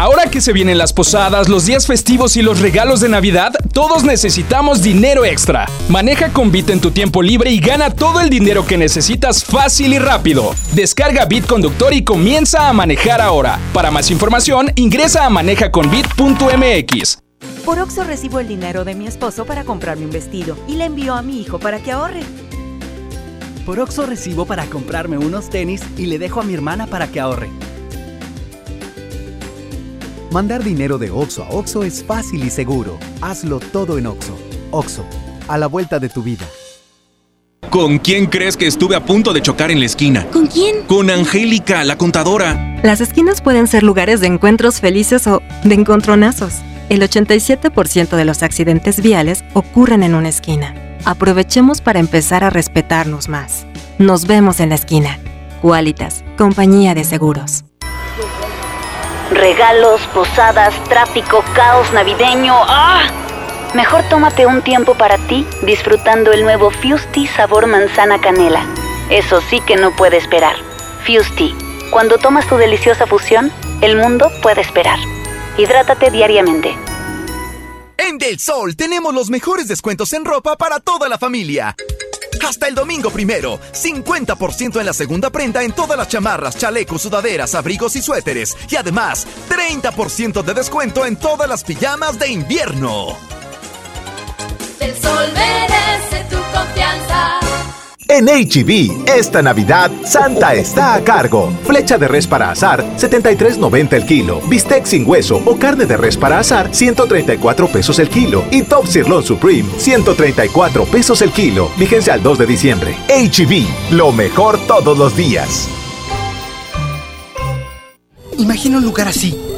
Speaker 43: Ahora que se vienen las posadas, los días festivos y los regalos de Navidad, todos necesitamos dinero extra. Maneja con Bit en tu tiempo libre y gana todo el dinero que necesitas fácil y rápido. Descarga Bit Conductor y comienza a manejar ahora. Para más información, ingresa a manejaconbit.mx.
Speaker 32: Por Oxo recibo el dinero de mi esposo para comprarme un vestido y le envío a mi hijo para que ahorre.
Speaker 44: Por Oxo recibo para comprarme unos tenis y le dejo a mi hermana para que ahorre.
Speaker 13: Mandar dinero de Oxo a Oxo es fácil y seguro. Hazlo todo en Oxo. Oxo, a la vuelta de tu vida.
Speaker 45: ¿Con quién crees que estuve a punto de chocar en la esquina?
Speaker 32: ¿Con quién?
Speaker 45: Con Angélica, la contadora.
Speaker 46: Las esquinas pueden ser lugares de encuentros felices o de encontronazos. El 87% de los accidentes viales ocurren en una esquina. Aprovechemos para empezar a respetarnos más. Nos vemos en la esquina. Qualitas, compañía de seguros.
Speaker 47: Regalos, posadas, tráfico, caos navideño. ¡Ah! Mejor tómate un tiempo para ti disfrutando el nuevo Fusti sabor manzana canela. Eso sí que no puede esperar. Fusti, cuando tomas tu deliciosa fusión, el mundo puede esperar. Hidrátate diariamente.
Speaker 48: En Del Sol tenemos los mejores descuentos en ropa para toda la familia. Hasta el domingo primero, 50% en la segunda prenda en todas las chamarras, chalecos, sudaderas, abrigos y suéteres. Y además, 30% de descuento en todas las pijamas de invierno.
Speaker 4: El sol merece tu confianza.
Speaker 24: En HB, esta Navidad, Santa está a cargo. Flecha de res para asar, 73.90 el kilo. Bistec sin hueso o carne de res para asar, 134 pesos el kilo. Y Top Sirloin Supreme, 134 pesos el kilo. Vigencia al 2 de diciembre. HB, lo mejor todos los días.
Speaker 49: Imagina un lugar así,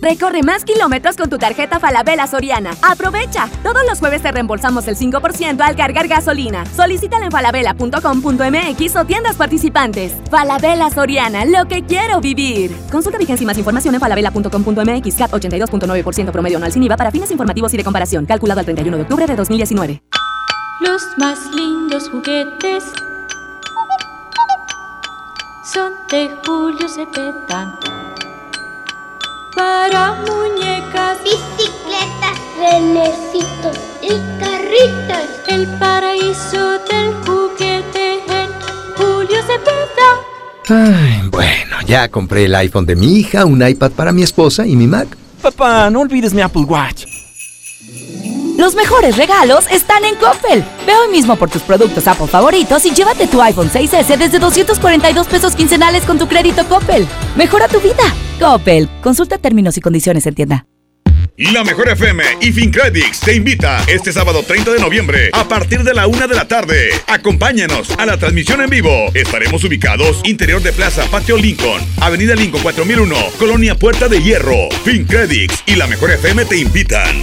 Speaker 22: Recorre más kilómetros con tu tarjeta Falabella Soriana. ¡Aprovecha! Todos los jueves te reembolsamos el 5% al cargar gasolina. Solicítala en falabella.com.mx o tiendas participantes. Falabella Soriana, lo que quiero vivir. Consulta vigencia y más información en falabella.com.mx. CAT 82.9% promedio anual sin IVA para fines informativos y de comparación. Calculado al 31 de octubre de 2019.
Speaker 4: Los más lindos juguetes son de Julio Cepeda. Para muñecas,
Speaker 19: bicicletas, renecitos y carritos.
Speaker 4: El paraíso del juguete en Julio Cepeda.
Speaker 50: Ay, bueno, ya compré el iPhone de mi hija, un iPad para mi esposa y mi Mac.
Speaker 51: Papá, no olvides mi Apple Watch.
Speaker 22: Los mejores regalos están en Coppel. Ve hoy mismo por tus productos Apple favoritos y llévate tu iPhone 6S desde 242 pesos quincenales con tu crédito Coppel. Mejora tu vida. Coppel. Consulta términos y condiciones en tienda.
Speaker 52: La Mejor FM y FinCredits te invita este sábado 30 de noviembre a partir de la una de la tarde. Acompáñanos a la transmisión en vivo. Estaremos ubicados interior de Plaza Patio Lincoln, Avenida Lincoln 4001, Colonia Puerta de Hierro. FinCredits y La Mejor FM te invitan.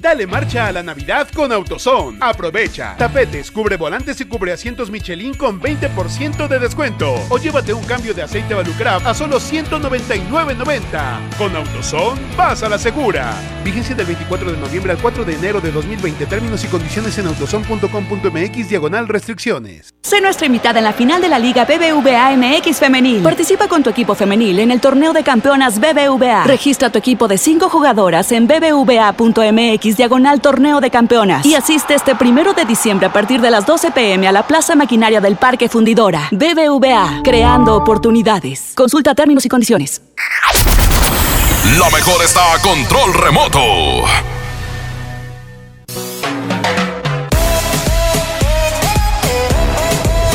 Speaker 39: Dale marcha a la Navidad con AutoZone. Aprovecha. Tapetes, cubre volantes y cubre asientos Michelin con 20% de descuento. O llévate un cambio de aceite Valucraft a solo 199.90. Con AutoZone, vas a la segura. Vigencia del 24 de noviembre al 4 de enero de 2020. Términos y condiciones en autozone.com.mx diagonal restricciones.
Speaker 22: Sé nuestra invitada en la final de la Liga BBVA MX Femenil. Participa con tu equipo femenil en el torneo de campeonas BBVA. Registra tu equipo de 5 jugadoras en bbva.mx diagonal torneo de campeonas y asiste este primero de diciembre a partir de las 12 pm a la Plaza Maquinaria del Parque Fundidora. BBVA, creando oportunidades. Consulta términos y condiciones.
Speaker 5: La mejor está a control remoto.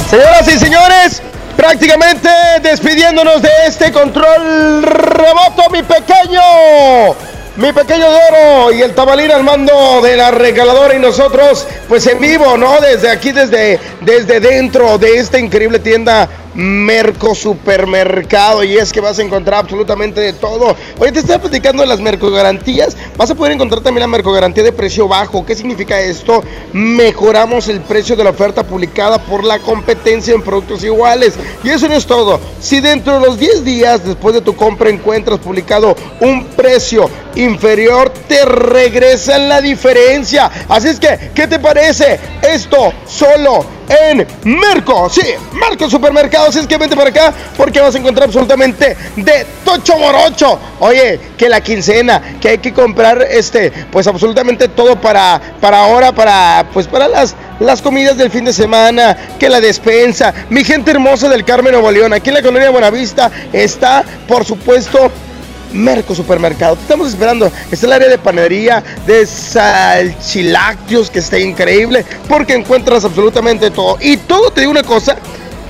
Speaker 6: Señoras y señores, prácticamente despidiéndonos de este control remoto, mi pequeño. Mi pequeño Doro y el tabalín al mando de la regaladora y nosotros pues en vivo, ¿no? Desde aquí, desde, desde dentro de esta increíble tienda Merco Supermercado y es que vas a encontrar absolutamente de todo. Oye, te estaba platicando de las Merco Garantías. Vas a poder encontrar también la Merco Garantía de precio bajo. ¿Qué significa esto? Mejoramos el precio de la oferta publicada por la competencia en productos iguales. Y eso no es todo. Si dentro de los 10 días después de tu compra encuentras publicado un precio inferior, te regresan la diferencia. Así es que, ¿qué te parece? Esto solo en Merco. Sí, Merco Supermercado. Así es que vente para acá porque vas a encontrar absolutamente de tocho morocho. Oye, que la quincena, que hay que comprar este, pues absolutamente todo para, para ahora, para, pues para las, las comidas del fin de semana, que la despensa. Mi gente hermosa del Carmen Nuevo León, aquí en la colonia Buenavista está, por supuesto, Merco Supermercado. Te estamos esperando. Está el área de panadería, de salchilácteos, que está increíble, porque encuentras absolutamente todo. Y todo, te digo una cosa,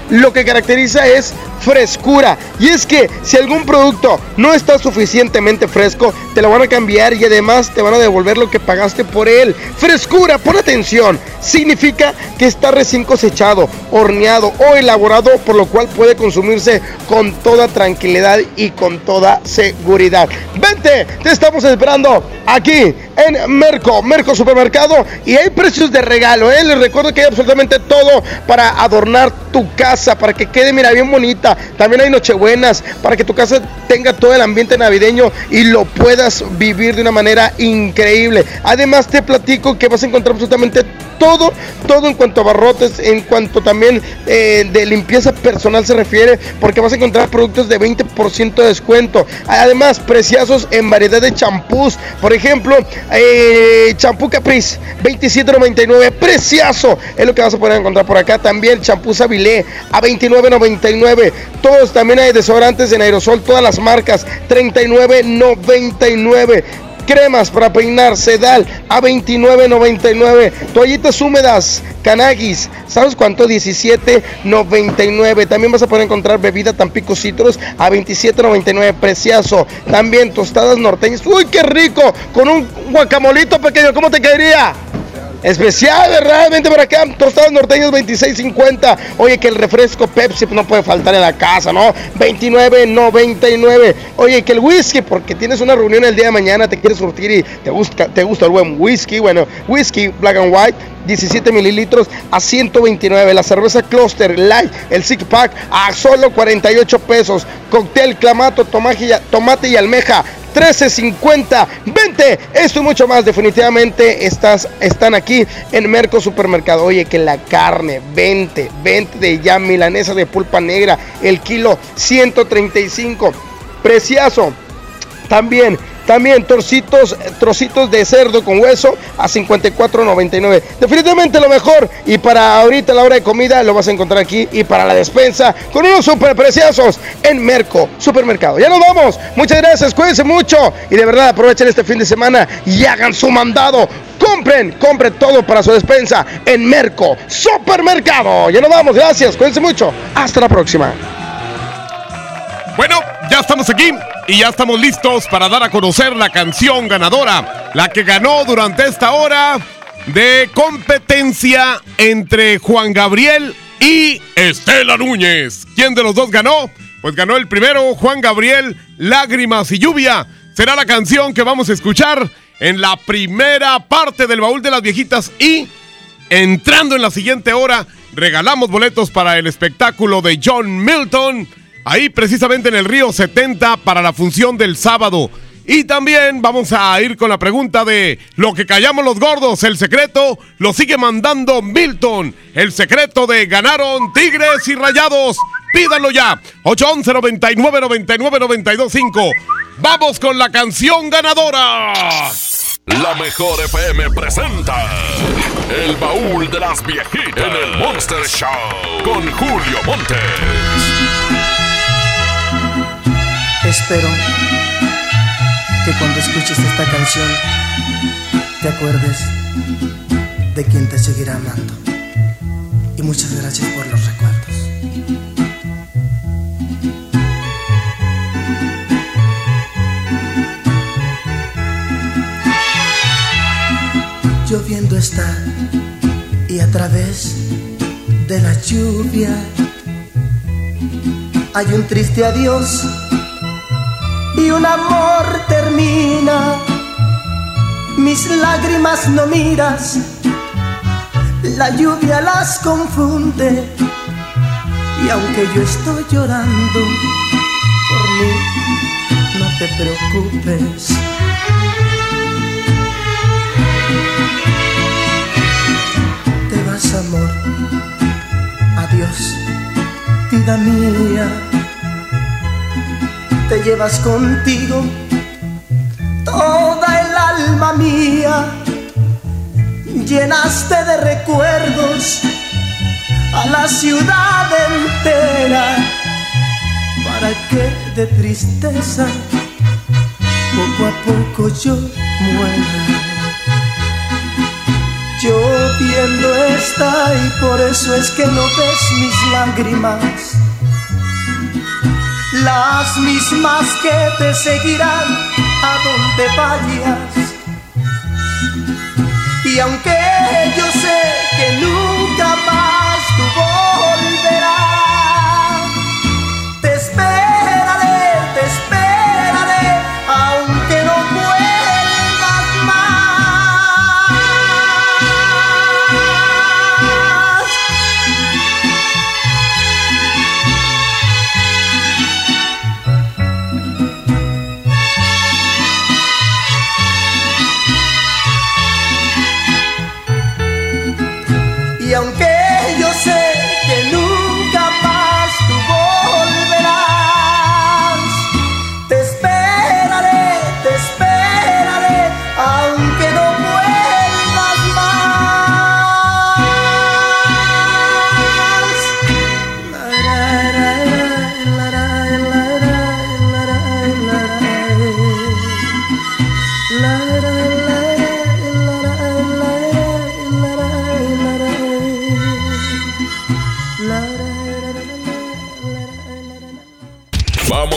Speaker 6: lo que caracteriza es frescura. Y es que si algún producto no está suficientemente fresco, te lo van a cambiar y además te van a devolver lo que pagaste por él. Frescura, pon atención. Significa que está recién cosechado, horneado o elaborado, por lo cual puede consumirse con toda tranquilidad y con toda seguridad. Vente, te estamos esperando aquí en Merco, Merco Supermercado y hay precios de regalo, ¿eh? Les recuerdo que hay absolutamente todo para adornar tu casa, para que quede, mira, bien bonita. También hay nochebuenas, para que tu casa tenga todo el ambiente navideño y lo puedas vivir de una manera increíble. Además te platico que vas a encontrar absolutamente todo, todo en cuanto a barrotes, en cuanto también eh, de limpieza personal se refiere, porque vas a encontrar productos de 20% de descuento. Además, preciazos en variedad de champús. Por ejemplo, eh, champú Caprice, 27.99, precioso. Es lo que vas a poder encontrar por acá. También champú Sabilé a 29.99. Todos también hay desodorantes en aerosol, todas las marcas, 39.99 cremas para peinar Sedal a 29.99, toallitas húmedas Canagis, ¿sabes cuánto? 17.99. También vas a poder encontrar bebida Tampico Citrus a 27.99, precioso. También tostadas norteñas, uy, qué rico, con un guacamolito pequeño, ¿cómo te caería? Especial, ¿verdad? Vente por acá, tostadas norteñas 26.50. Oye, que el refresco Pepsi no puede faltar en la casa, ¿no? 29.99. Oye, que el whisky, porque tienes una reunión el día de mañana, te quieres surtir y te gusta, te gusta el buen whisky. Bueno, whisky black and white, 17 mililitros a 129. La cerveza Cluster Light, el Six Pack a solo 48 pesos. Cóctel Clamato, tomate y almeja 13.50. Vente, esto y mucho más. Definitivamente estás, están aquí en Merco Supermercado. Oye, que la carne, 20, 20 de ya milanesa de pulpa negra, el kilo 135. Preciazo. También también trocitos, trocitos de cerdo con hueso a 54.99. Definitivamente lo mejor. Y para ahorita la hora de comida lo vas a encontrar aquí. Y para la despensa con unos super preciosos en Merco Supermercado. Ya nos vamos. Muchas gracias. Cuídense mucho. Y de verdad aprovechen este fin de semana y hagan su mandado. Compren, compren todo para su despensa en Merco Supermercado. Ya nos vamos. Gracias. Cuídense mucho. Hasta la próxima.
Speaker 1: Bueno, ya estamos aquí y ya estamos listos para dar a conocer la canción ganadora, la que ganó durante esta hora de competencia entre Juan Gabriel y Estela Núñez. ¿Quién de los dos ganó? Pues ganó el primero, Juan Gabriel, Lágrimas y Lluvia. Será la canción que vamos a escuchar en la primera parte del baúl de las viejitas y entrando en la siguiente hora regalamos boletos para el espectáculo de John Milton ahí precisamente en el Río 70 para la función del sábado. Y también vamos a ir con la pregunta de lo que callamos los gordos, el secreto lo sigue mandando Milton. El secreto de ganaron Tigres y Rayados. Pídanlo ya. 811 99 99 925. Vamos con la canción ganadora.
Speaker 5: La mejor FM presenta El baúl de las viejitas en el Monster Show con Julio Montes.
Speaker 3: Espero que cuando escuches esta canción te acuerdes de quien te seguirá amando. Y muchas gracias por los recuerdos. Lloviendo está y a través de la lluvia hay un triste adiós y un amor termina. Mis lágrimas no miras, la lluvia las confunde y aunque yo estoy llorando por mí, no te preocupes. Te vas amor, adiós, vida mía. Te llevas contigo toda el alma mía. Llenaste de recuerdos a la ciudad entera para que de tristeza poco a poco yo muera. Lloviendo está y por eso es que no ves mis lágrimas, las mismas que te seguirán a donde vayas. Y aunque yo sé que nunca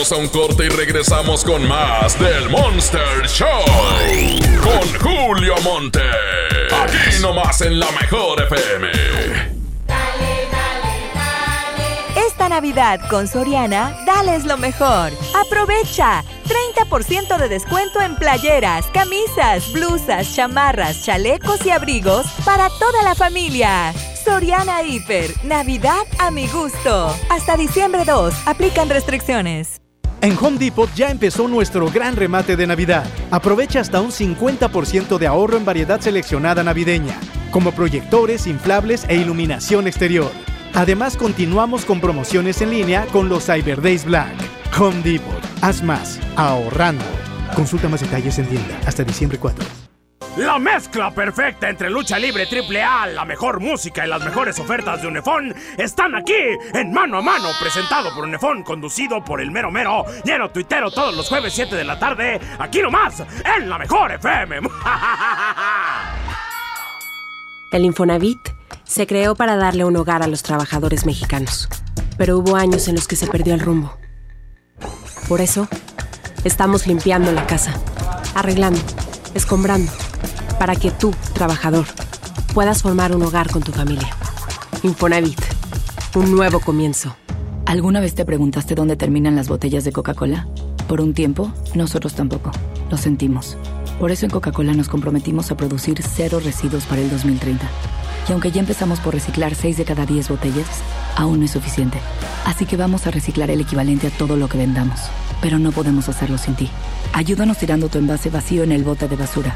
Speaker 5: Vamos a un corte y regresamos con más del Monster Show. Con Julio Monte. Aquí nomás en la mejor FM.
Speaker 32: Esta Navidad con Soriana, dales lo mejor. Aprovecha 30% de descuento en playeras, camisas, blusas, chamarras, chalecos y abrigos para toda la familia. Soriana Hiper, Navidad a mi gusto. Hasta diciembre 2, aplican restricciones.
Speaker 13: En Home Depot ya empezó nuestro gran remate de Navidad. Aprovecha hasta un 50% de ahorro en variedad seleccionada navideña, como proyectores, inflables e iluminación exterior. Además, continuamos con promociones en línea con los Cyber Days Black. Home Depot, haz más, ahorrando. Consulta más detalles en tienda hasta diciembre 4.
Speaker 53: La mezcla perfecta entre lucha libre triple A, la mejor música y las mejores ofertas de Unefón están aquí en Mano a Mano, presentado por Unefón, conducido por el mero mero, lleno tuitero todos los jueves 7 de la tarde, aquí nomás, en la mejor FM. *laughs*
Speaker 54: El Infonavit se creó para darle un hogar a los trabajadores mexicanos, pero hubo años en los que se perdió el rumbo. Por eso, estamos limpiando la casa, arreglando, escombrando, para que tú, trabajador, puedas formar un hogar con tu familia. Infonavit, un nuevo comienzo.
Speaker 55: ¿Alguna vez te preguntaste dónde terminan las botellas de Coca-Cola? Por un tiempo, nosotros tampoco. Lo sentimos. Por eso en Coca-Cola nos comprometimos a producir cero residuos para el 2030. Y aunque ya empezamos por reciclar 6 de cada 10 botellas, aún no es suficiente. Así que vamos a reciclar el equivalente a todo lo que vendamos. Pero no podemos hacerlo sin ti. Ayúdanos tirando tu envase vacío en el bote de basura.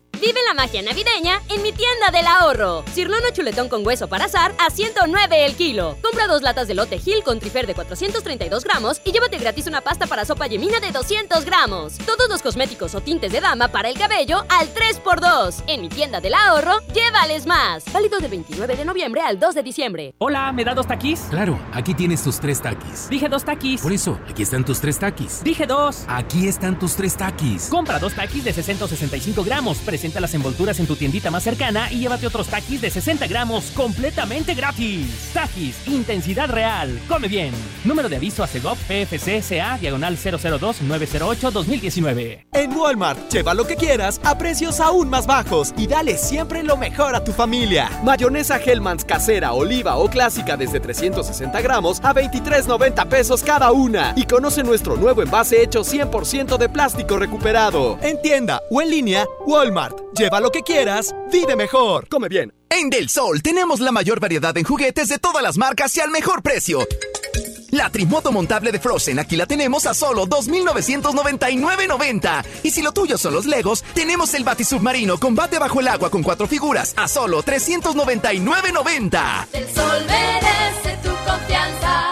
Speaker 22: Vive la magia navideña en mi tienda del ahorro. Cirlono chuletón con hueso para azar a 109 el kilo. Compra dos latas de lote Gil con trifer de 432 gramos y llévate gratis una pasta para sopa yemina de 200 gramos. Todos los cosméticos o tintes de dama para el cabello al 3x2. En mi tienda del ahorro, llévales más. Válido del 29 de noviembre al 2 de diciembre.
Speaker 53: Hola, ¿me da dos taquis?
Speaker 56: Claro, aquí tienes tus tres taquis.
Speaker 53: Dije dos taquis.
Speaker 56: Por eso, aquí están tus tres taquis.
Speaker 53: Dije dos.
Speaker 56: Aquí están tus tres taquis.
Speaker 53: Compra dos taquis de 665 gramos, presenta las envolturas en tu tiendita más cercana y llévate otros taquis de 60 gramos completamente gratis. Taquis, intensidad real. Come bien. Número de aviso a CEGOP PFC CA diagonal 002-908-2019.
Speaker 17: En Walmart, lleva lo que quieras a precios aún más bajos y dale siempre lo mejor a tu familia. Mayonesa Hellmann's casera, oliva o clásica desde 360 gramos a 23.90 pesos cada una. Y conoce nuestro nuevo envase hecho 100% de plástico recuperado. En tienda o en línea, Walmart. Lleva lo que quieras, vive mejor. Come bien.
Speaker 52: En Del Sol tenemos la mayor variedad en juguetes de todas las marcas y al mejor precio. La Trimoto montable de Frozen aquí la tenemos a solo 2.999.90. Y si lo tuyo son los Legos, tenemos el Batisubmarino combate bajo el agua con cuatro figuras a solo 399.90.
Speaker 32: El sol merece tu confianza.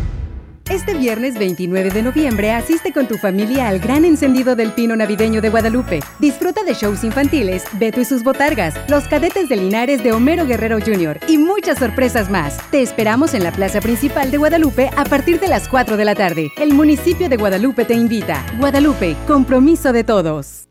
Speaker 57: Este viernes 29 de noviembre asiste con tu familia al gran encendido del pino navideño de Guadalupe. Disfruta de shows infantiles, Beto y sus botargas, los cadetes de Linares de Homero Guerrero Jr. y muchas sorpresas más. Te esperamos en la plaza principal de Guadalupe a partir de las 4 de la tarde. El municipio de Guadalupe te invita. Guadalupe, compromiso de todos.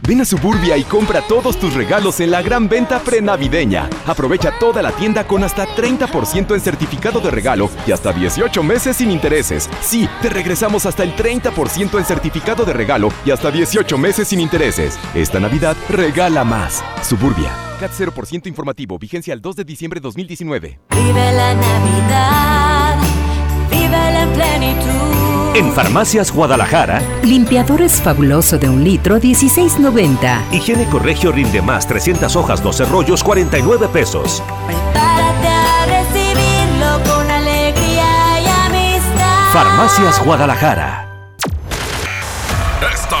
Speaker 33: Ven a Suburbia y compra todos tus regalos en la gran venta prenavideña. Aprovecha toda la tienda con hasta 30% en certificado de regalo y hasta 18 meses sin intereses. Sí, te regresamos hasta el 30% en certificado de regalo y hasta 18 meses sin intereses. Esta Navidad regala más. Suburbia. CAT 0% informativo. Vigencia el 2 de diciembre de 2019.
Speaker 32: Vive la Navidad, vive la plenitud.
Speaker 58: En Farmacias Guadalajara,
Speaker 31: Limpiadores fabuloso de un litro, 16.90.
Speaker 58: Higiénico Regio rinde más 300 hojas, 12 rollos, 49 pesos.
Speaker 32: Prepárate a recibirlo con alegría y amistad.
Speaker 58: Farmacias Guadalajara.
Speaker 5: Esta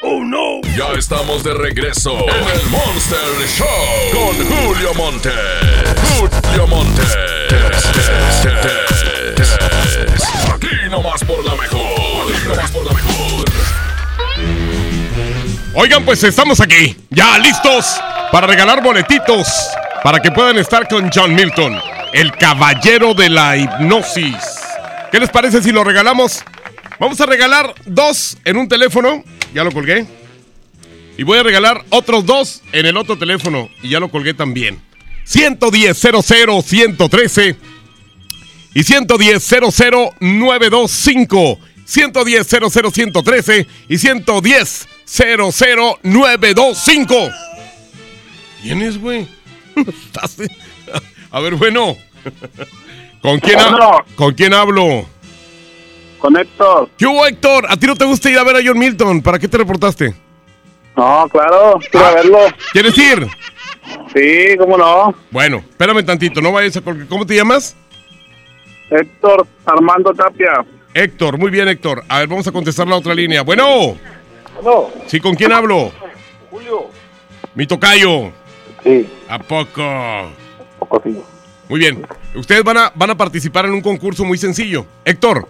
Speaker 5: ¡Oh no! Ya estamos de regreso en el Monster Show con Julio Monte. Julio Monte. Aquí nomás por la mejor. Aquí nomás por la mejor.
Speaker 1: Oigan, pues estamos aquí, ya listos para regalar boletitos para que puedan estar con John Milton, el caballero de la hipnosis. ¿Qué les parece si lo regalamos? Vamos a regalar dos en un teléfono, ya lo colgué. Y voy a regalar otros dos en el otro teléfono, y ya lo colgué también. 110 00 113 y 110 00 925. 110 00 113 y 110 00 925. ¿Quién es, güey? *laughs* A ver, bueno. ¿Con quién, ¿Con quién hablo?
Speaker 54: Con Héctor.
Speaker 1: ¿Qué hubo, Héctor? ¿A ti no te gusta ir a ver a John Milton? ¿Para qué te reportaste?
Speaker 54: No, claro, quiero
Speaker 1: Ah.
Speaker 54: verlo.
Speaker 1: ¿Quieres ir?
Speaker 54: Sí, cómo no.
Speaker 1: Bueno, espérame tantito, no vayas a. ¿Cómo te llamas?
Speaker 54: Héctor Armando Tapia.
Speaker 1: Héctor, muy bien, Héctor. A ver, vamos a contestar la otra línea. Bueno,
Speaker 54: No.
Speaker 1: Sí, ¿con quién hablo?
Speaker 54: Julio.
Speaker 1: Mi tocayo.
Speaker 54: Sí.
Speaker 1: ¿A poco?
Speaker 54: Poco sí.
Speaker 1: Muy bien. Ustedes van a, van a participar en un concurso muy sencillo. Héctor.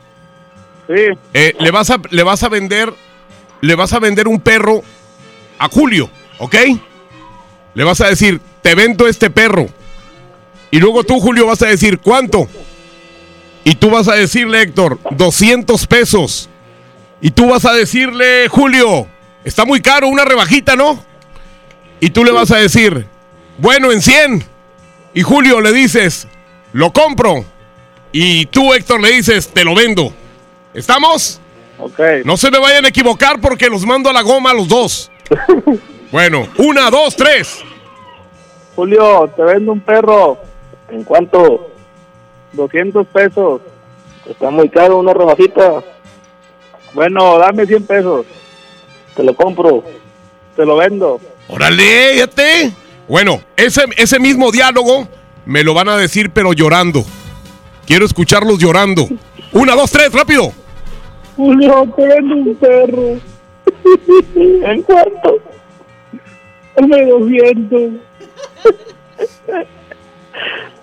Speaker 1: Eh, le, vas a, le vas a vender. Le vas a vender un perro a Julio, ¿ok? Le vas a decir, te vendo este perro. Y luego tú, Julio, vas a decir, ¿cuánto? Y tú vas a decirle, Héctor, 200 pesos. Y tú vas a decirle, Julio, está muy caro, una rebajita, ¿no? Y tú le vas a decir, bueno, en 100. Y Julio le dices, lo compro. Y tú, Héctor, le dices, te lo vendo. ¿Estamos?
Speaker 54: Ok.
Speaker 1: No se me vayan a equivocar porque los mando a la goma a los dos. *laughs* bueno, una, dos, tres.
Speaker 54: Julio, te vendo un perro. ¿En cuánto? 200 pesos. Está muy caro, una rebajita. Bueno, dame 100 pesos. Te lo compro. Te lo vendo.
Speaker 1: Órale, fíjate. Bueno, ese, ese mismo diálogo me lo van a decir, pero llorando. Quiero escucharlos llorando. Una, dos, tres, rápido.
Speaker 54: Julio, te vendo un perro. *laughs* ¿En cuánto? Dame 200.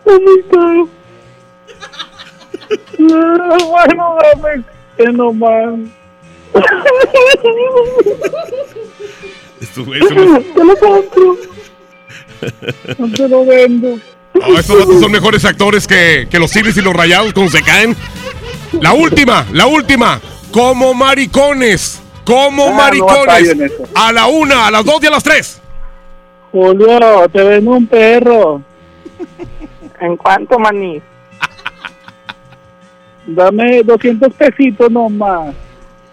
Speaker 54: Es muy caro. Bueno, dame que no más.
Speaker 1: Esto, eso no-
Speaker 54: Te lo compro. No te lo vendo.
Speaker 1: No, estos vatos son mejores actores que, que los Tigres y los Rayados cuando se caen. La última, la última. Como maricones. Como
Speaker 54: Ah,
Speaker 1: maricones. a la una, a las dos y a las tres.
Speaker 54: Julio, te vendo un perro. ¿En cuánto, maní? Dame 200 pesitos nomás.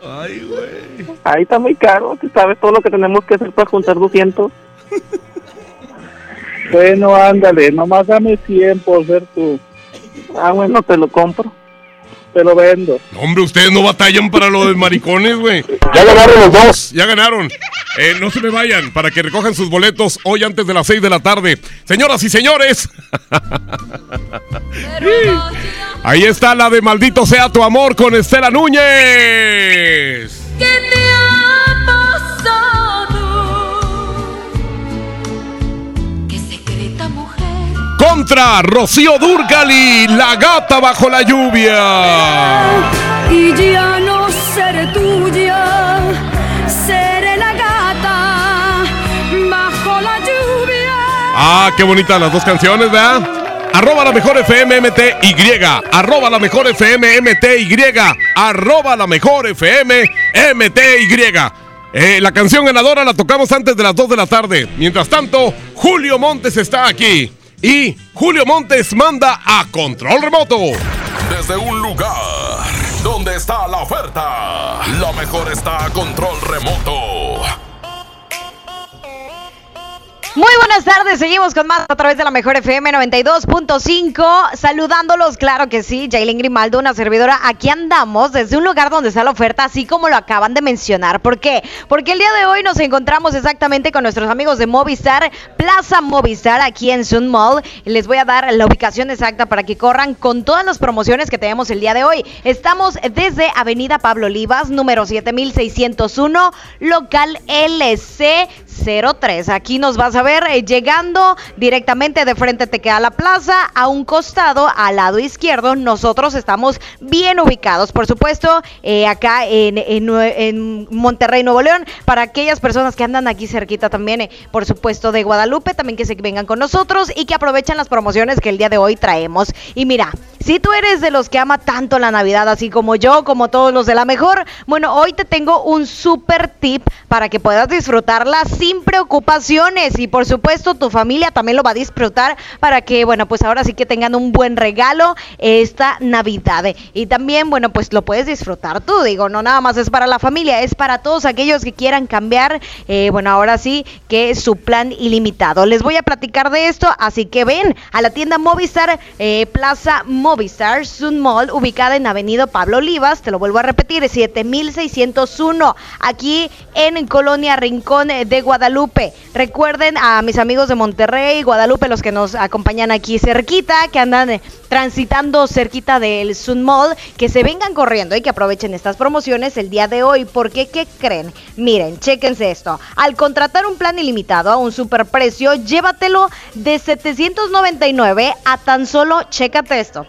Speaker 1: Ay, güey.
Speaker 54: Ahí está muy caro. ¿Tú sabes todo lo que tenemos que hacer para juntar 200? bueno, ándale. Nomás dame 100 por ser tú. Ah, bueno, te lo compro. Te lo vendo.
Speaker 1: No, Hombre, ustedes no batallan para lo de maricones, güey.
Speaker 54: Ya ganaron los dos.
Speaker 1: Ya ganaron. Eh, no se me vayan para que recojan sus boletos hoy antes de las 6 de la tarde. Señoras y señores. Ahí está la de Maldito sea tu amor con Estela Núñez.
Speaker 16: ¿Qué te
Speaker 1: Contra Rocío Durgali, la gata bajo la lluvia.
Speaker 16: Y ya no seré tuya, seré la gata bajo la lluvia.
Speaker 1: Ah, qué bonitas las dos canciones, ¿verdad? Arroba la mejor FM MTY. Arroba la mejor FM MTY. Arroba la mejor FM MTY. Eh, la canción ganadora la tocamos antes de las 2 de la tarde. Mientras tanto, Julio Montes está aquí. Y Julio Montes manda a control remoto.
Speaker 5: Desde un lugar donde está la oferta, lo mejor está a control remoto.
Speaker 59: Muy buenas tardes, seguimos con más a través de la mejor FM 92.5, saludándolos, claro que sí, Jailen Grimaldo, una servidora, aquí andamos desde un lugar donde está la oferta, así como lo acaban de mencionar. ¿Por qué? Porque el día de hoy nos encontramos exactamente con nuestros amigos de Movistar, Plaza Movistar, aquí en Sun Mall. Les voy a dar la ubicación exacta para que corran con todas las promociones que tenemos el día de hoy. Estamos desde Avenida Pablo Olivas, número 7601, local LC03. Aquí nos vas a ver eh, llegando directamente de frente te queda la plaza, a un costado, al lado izquierdo, nosotros estamos bien ubicados, por supuesto, eh, acá en, en Monterrey, Nuevo León, para aquellas personas que andan aquí cerquita también, eh, por supuesto, de Guadalupe, también que se vengan con nosotros y que aprovechen las promociones que el día de hoy traemos. Y mira, si tú eres de los que ama tanto la Navidad, así como yo, como todos los de la mejor, bueno, hoy te tengo un super tip para que puedas disfrutarla sin preocupaciones y por supuesto tu familia también lo va a disfrutar para que, bueno, pues ahora sí que tengan un buen regalo esta Navidad. Y también, bueno, pues lo puedes disfrutar tú, digo, no nada más es para la familia, es para todos aquellos que quieran cambiar, eh, bueno, ahora sí que su plan ilimitado. Les voy a platicar de esto, así que ven a la tienda Movistar, eh, Plaza Movistar Sun Mall, ubicada en Avenida Pablo Olivas, te lo vuelvo a repetir, 7601, aquí en Colonia Rincón de Guadalupe. Recuerden a mis amigos de Monterrey, Guadalupe, los que nos acompañan aquí cerquita, que andan eh, transitando cerquita del Sun Mall, que se vengan corriendo y que aprovechen estas promociones el día de hoy. Porque, ¿qué creen? Miren, chéquense esto. Al contratar un plan ilimitado a un superprecio, llévatelo de 799 a tan solo, chécate esto,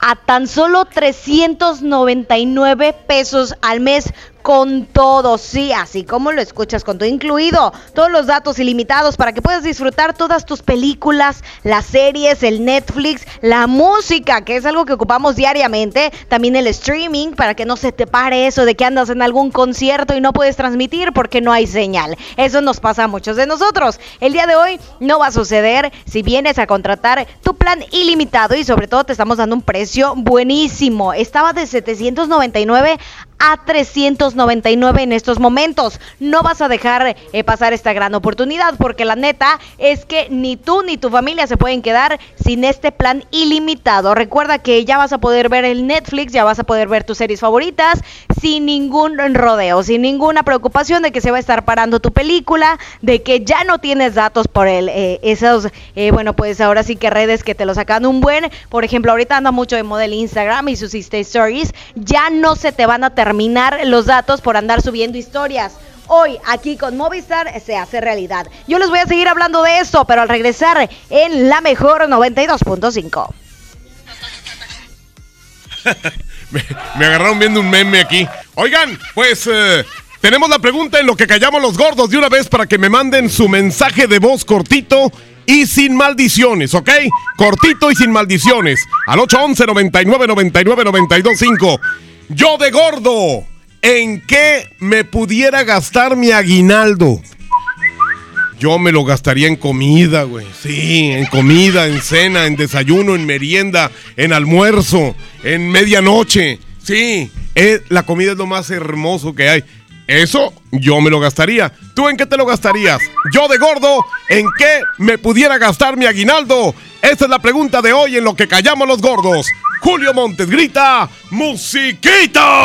Speaker 59: a tan solo 399 pesos al mes con todo, sí, así como lo escuchas, con todo incluido, todos los datos ilimitados para que puedas disfrutar todas tus películas, las series, el Netflix, la música, que es algo que ocupamos diariamente, también el streaming, para que no se te pare eso de que andas en algún concierto y no puedes transmitir porque no hay señal. Eso nos pasa a muchos de nosotros. El día de hoy no va a suceder si vienes a contratar tu plan ilimitado y sobre todo te estamos dando un precio buenísimo. Estaba de 799 a 399 en estos momentos. No vas a dejar eh, pasar esta gran oportunidad porque la neta es que ni tú ni tu familia se pueden quedar sin este plan ilimitado. Recuerda que ya vas a poder ver el Netflix, ya vas a poder ver tus series favoritas sin ningún rodeo, sin ninguna preocupación de que se va a estar parando tu película, de que ya no tienes datos por el, eh, esos, eh, bueno, pues ahora sí que redes que te lo sacan un buen. Por ejemplo, ahorita anda mucho de model Instagram y sus Insta Stories. Ya no se te van a terminar los datos por andar subiendo historias. Hoy aquí con Movistar se hace realidad. Yo les voy a seguir hablando de eso, pero al regresar en la mejor 92.5. *laughs*
Speaker 1: me, me agarraron viendo un meme aquí. Oigan, pues eh, tenemos la pregunta en lo que callamos los gordos de una vez para que me manden su mensaje de voz cortito y sin maldiciones, ¿ok? Cortito y sin maldiciones. Al 811 99 99 925. Yo de gordo, ¿en qué me pudiera gastar mi aguinaldo? Yo me lo gastaría en comida, güey. Sí, en comida, en cena, en desayuno, en merienda, en almuerzo, en medianoche. Sí, eh, la comida es lo más hermoso que hay. Eso yo me lo gastaría. ¿Tú en qué te lo gastarías? Yo de gordo, ¿en qué me pudiera gastar mi aguinaldo? Esta es la pregunta de hoy en lo que callamos los gordos. Julio Montes grita, ¡Musiquita!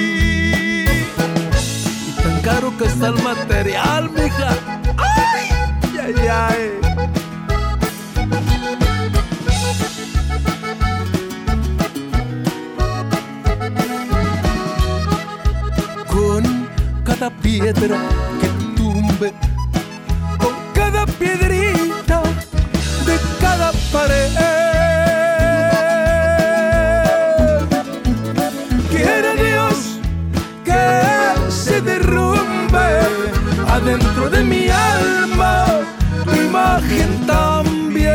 Speaker 3: Caro que está el material, mija. ¡Ay! ¡Ay, ay! Con cada piedra que tumbe, con cada piedrita de cada pared. Mi alma tu imagen también.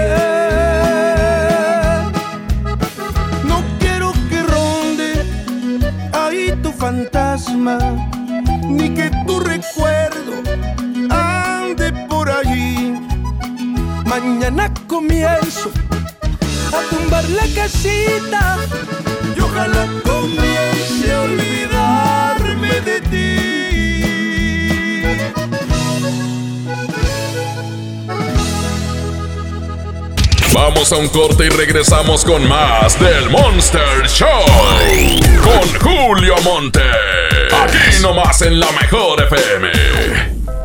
Speaker 3: No quiero que ronde ahí tu fantasma, ni que tu recuerdo ande por allí. Mañana comienzo a tumbar la casita y ojalá comience a olvidarme de ti.
Speaker 5: Vamos a un corte y regresamos con más del Monster Show. Con Julio Monte. Aquí nomás en la mejor FM.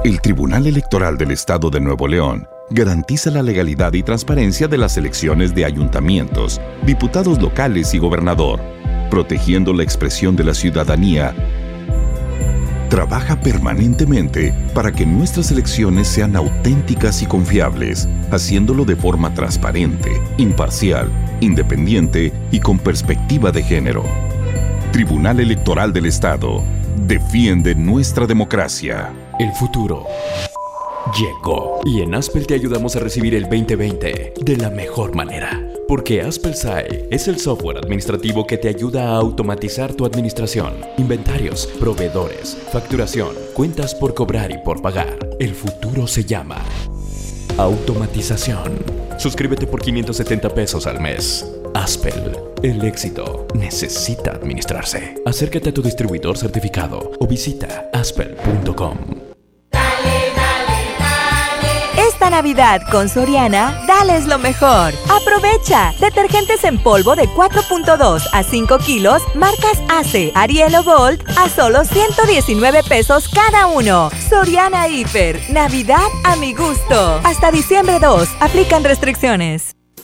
Speaker 26: El Tribunal Electoral del Estado de Nuevo León garantiza la legalidad y transparencia de las elecciones de ayuntamientos, diputados locales y gobernador, protegiendo la expresión de la ciudadanía. Trabaja permanentemente para que nuestras elecciones sean auténticas y confiables, haciéndolo de forma transparente, imparcial, independiente y con perspectiva de género. Tribunal Electoral del Estado. Defiende nuestra democracia.
Speaker 33: El futuro llegó y en Aspel te ayudamos a recibir el 2020 de la mejor manera. Porque Aspel SAE es el software administrativo que te ayuda a automatizar tu administración, inventarios, proveedores, facturación, cuentas por cobrar y por pagar. El futuro se llama automatización. Suscríbete por 570 pesos al mes. Aspel, el éxito necesita administrarse. Acércate a tu distribuidor certificado o visita aspel.com.
Speaker 32: Esta Navidad con Soriana, dales lo mejor. Aprovecha. Detergentes en polvo de 4.2 a 5 kilos, marcas ACE, Ariel o a solo 119 pesos cada uno. Soriana Hiper. Navidad a mi gusto. Hasta diciembre 2. Aplican restricciones.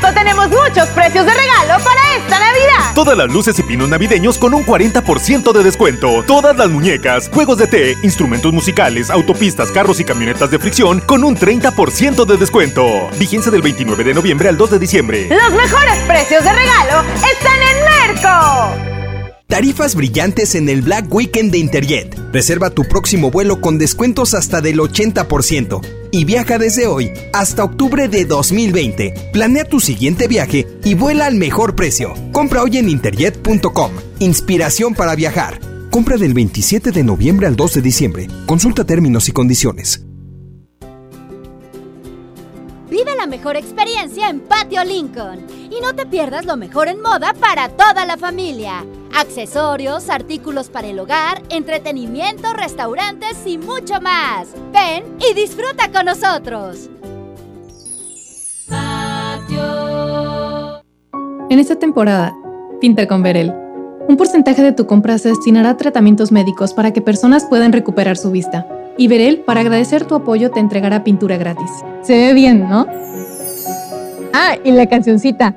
Speaker 16: Tenemos muchos precios de regalo para esta Navidad.
Speaker 60: Todas las luces y pinos navideños con un 40% de descuento. Todas las muñecas, juegos de té, instrumentos musicales, autopistas, carros y camionetas de fricción con un 30% de descuento. Vigencia del 29 de noviembre al 2 de diciembre.
Speaker 16: Los mejores precios de regalo están en Merco.
Speaker 61: Tarifas brillantes en el Black Weekend de Interjet. Reserva tu próximo vuelo con descuentos hasta del 80% y viaja desde hoy hasta octubre de 2020. Planea tu siguiente viaje y vuela al mejor precio. Compra hoy en interjet.com. Inspiración para viajar. Compra del 27 de noviembre al 2 de diciembre. Consulta términos y condiciones.
Speaker 62: Vive la mejor experiencia en Patio Lincoln y no te pierdas lo mejor en moda para toda la familia. Accesorios, artículos para el hogar, entretenimiento, restaurantes y mucho más. Ven y disfruta con nosotros.
Speaker 57: En esta temporada, pinta con Verel. Un porcentaje de tu compra se destinará a tratamientos médicos para que personas puedan recuperar su vista. Y Verel, para agradecer tu apoyo, te entregará pintura gratis. Se ve bien, ¿no? Ah, y la cancioncita.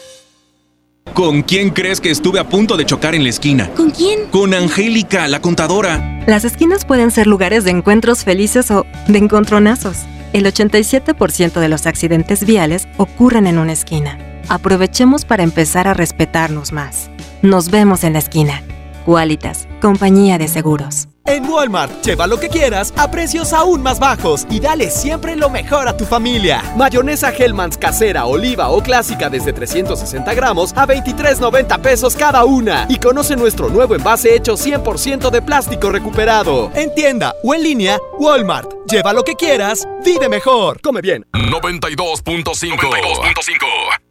Speaker 63: ¿Con quién crees que estuve a punto de chocar en la esquina?
Speaker 64: ¿Con quién?
Speaker 63: Con Angélica, la contadora.
Speaker 65: Las esquinas pueden ser lugares de encuentros felices o de encontronazos. El 87% de los accidentes viales ocurren en una esquina. Aprovechemos para empezar a respetarnos más. Nos vemos en la esquina. Qualitas, compañía de seguros.
Speaker 17: En Walmart, lleva lo que quieras a precios aún más bajos y dale siempre lo mejor a tu familia. Mayonesa Hellmann's casera, oliva o clásica desde 360 gramos a 23.90 pesos cada una. Y conoce nuestro nuevo envase hecho 100% de plástico recuperado. En tienda o en línea, Walmart. Lleva lo que quieras, vive mejor. Come bien.
Speaker 5: 92.5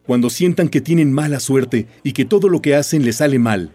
Speaker 13: Cuando sientan que tienen mala suerte y que todo lo que hacen les sale mal,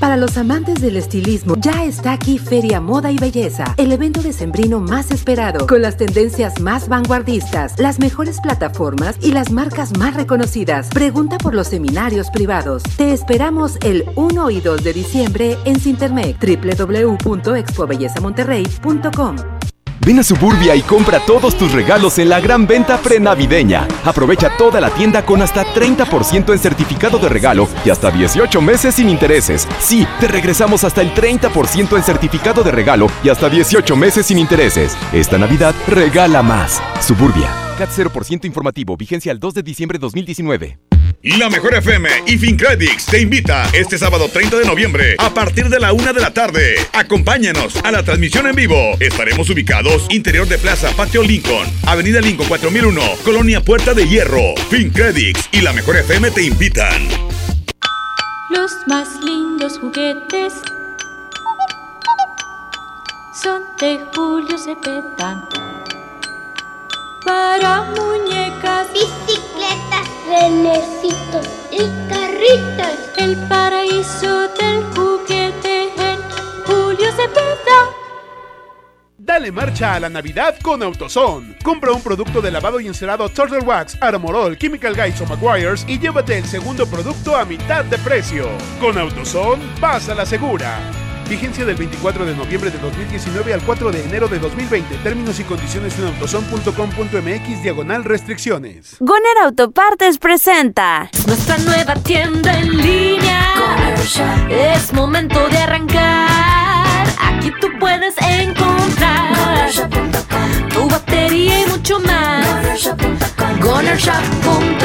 Speaker 66: Para los amantes del estilismo, ya está aquí Feria Moda y Belleza, el evento decembrino más esperado, con las tendencias más vanguardistas, las mejores plataformas y las marcas más reconocidas. Pregunta por los seminarios privados. Te esperamos el 1 y 2 de diciembre en Sintermec, www.expobellezamonterrey.com.
Speaker 17: Ven a Suburbia y compra todos tus regalos en la gran venta prenavideña. Aprovecha toda la tienda con hasta 30% en certificado de regalo y hasta 18 meses sin intereses. Sí, te regresamos hasta el 30% en certificado de regalo y hasta 18 meses sin intereses. Esta Navidad regala más. Suburbia. CAT 0% informativo, vigencia el 2 de diciembre de 2019.
Speaker 52: La Mejor FM y FinCredits te invita este sábado 30 de noviembre a partir de la una de la tarde. Acompáñanos a la transmisión en vivo. Estaremos ubicados interior de Plaza Patio Lincoln, Avenida Lincoln 4001, Colonia Puerta de Hierro. FinCredits y La Mejor FM te invitan.
Speaker 4: Los más lindos juguetes son de Julio Cepeda. Para muñecas,
Speaker 19: bicicletas, renecitos y carritos.
Speaker 4: El paraíso del juguete en Julio Cepeda.
Speaker 67: Dale marcha a la Navidad con AutoZone. Compra un producto de lavado y encerado Turtle Wax, Armorol, Chemical Guys o Maguires y llévate el segundo producto a mitad de precio. Con AutoZone, vas a la segura. Vigencia del 24 de noviembre de 2019 al 4 de enero de 2020. Términos y condiciones en autoson.com.mx diagonal restricciones.
Speaker 32: Goner Autopartes presenta
Speaker 4: nuestra nueva tienda en línea. Es momento de arrancar. Aquí tú puedes encontrar tu batería y mucho más. Gonershop.com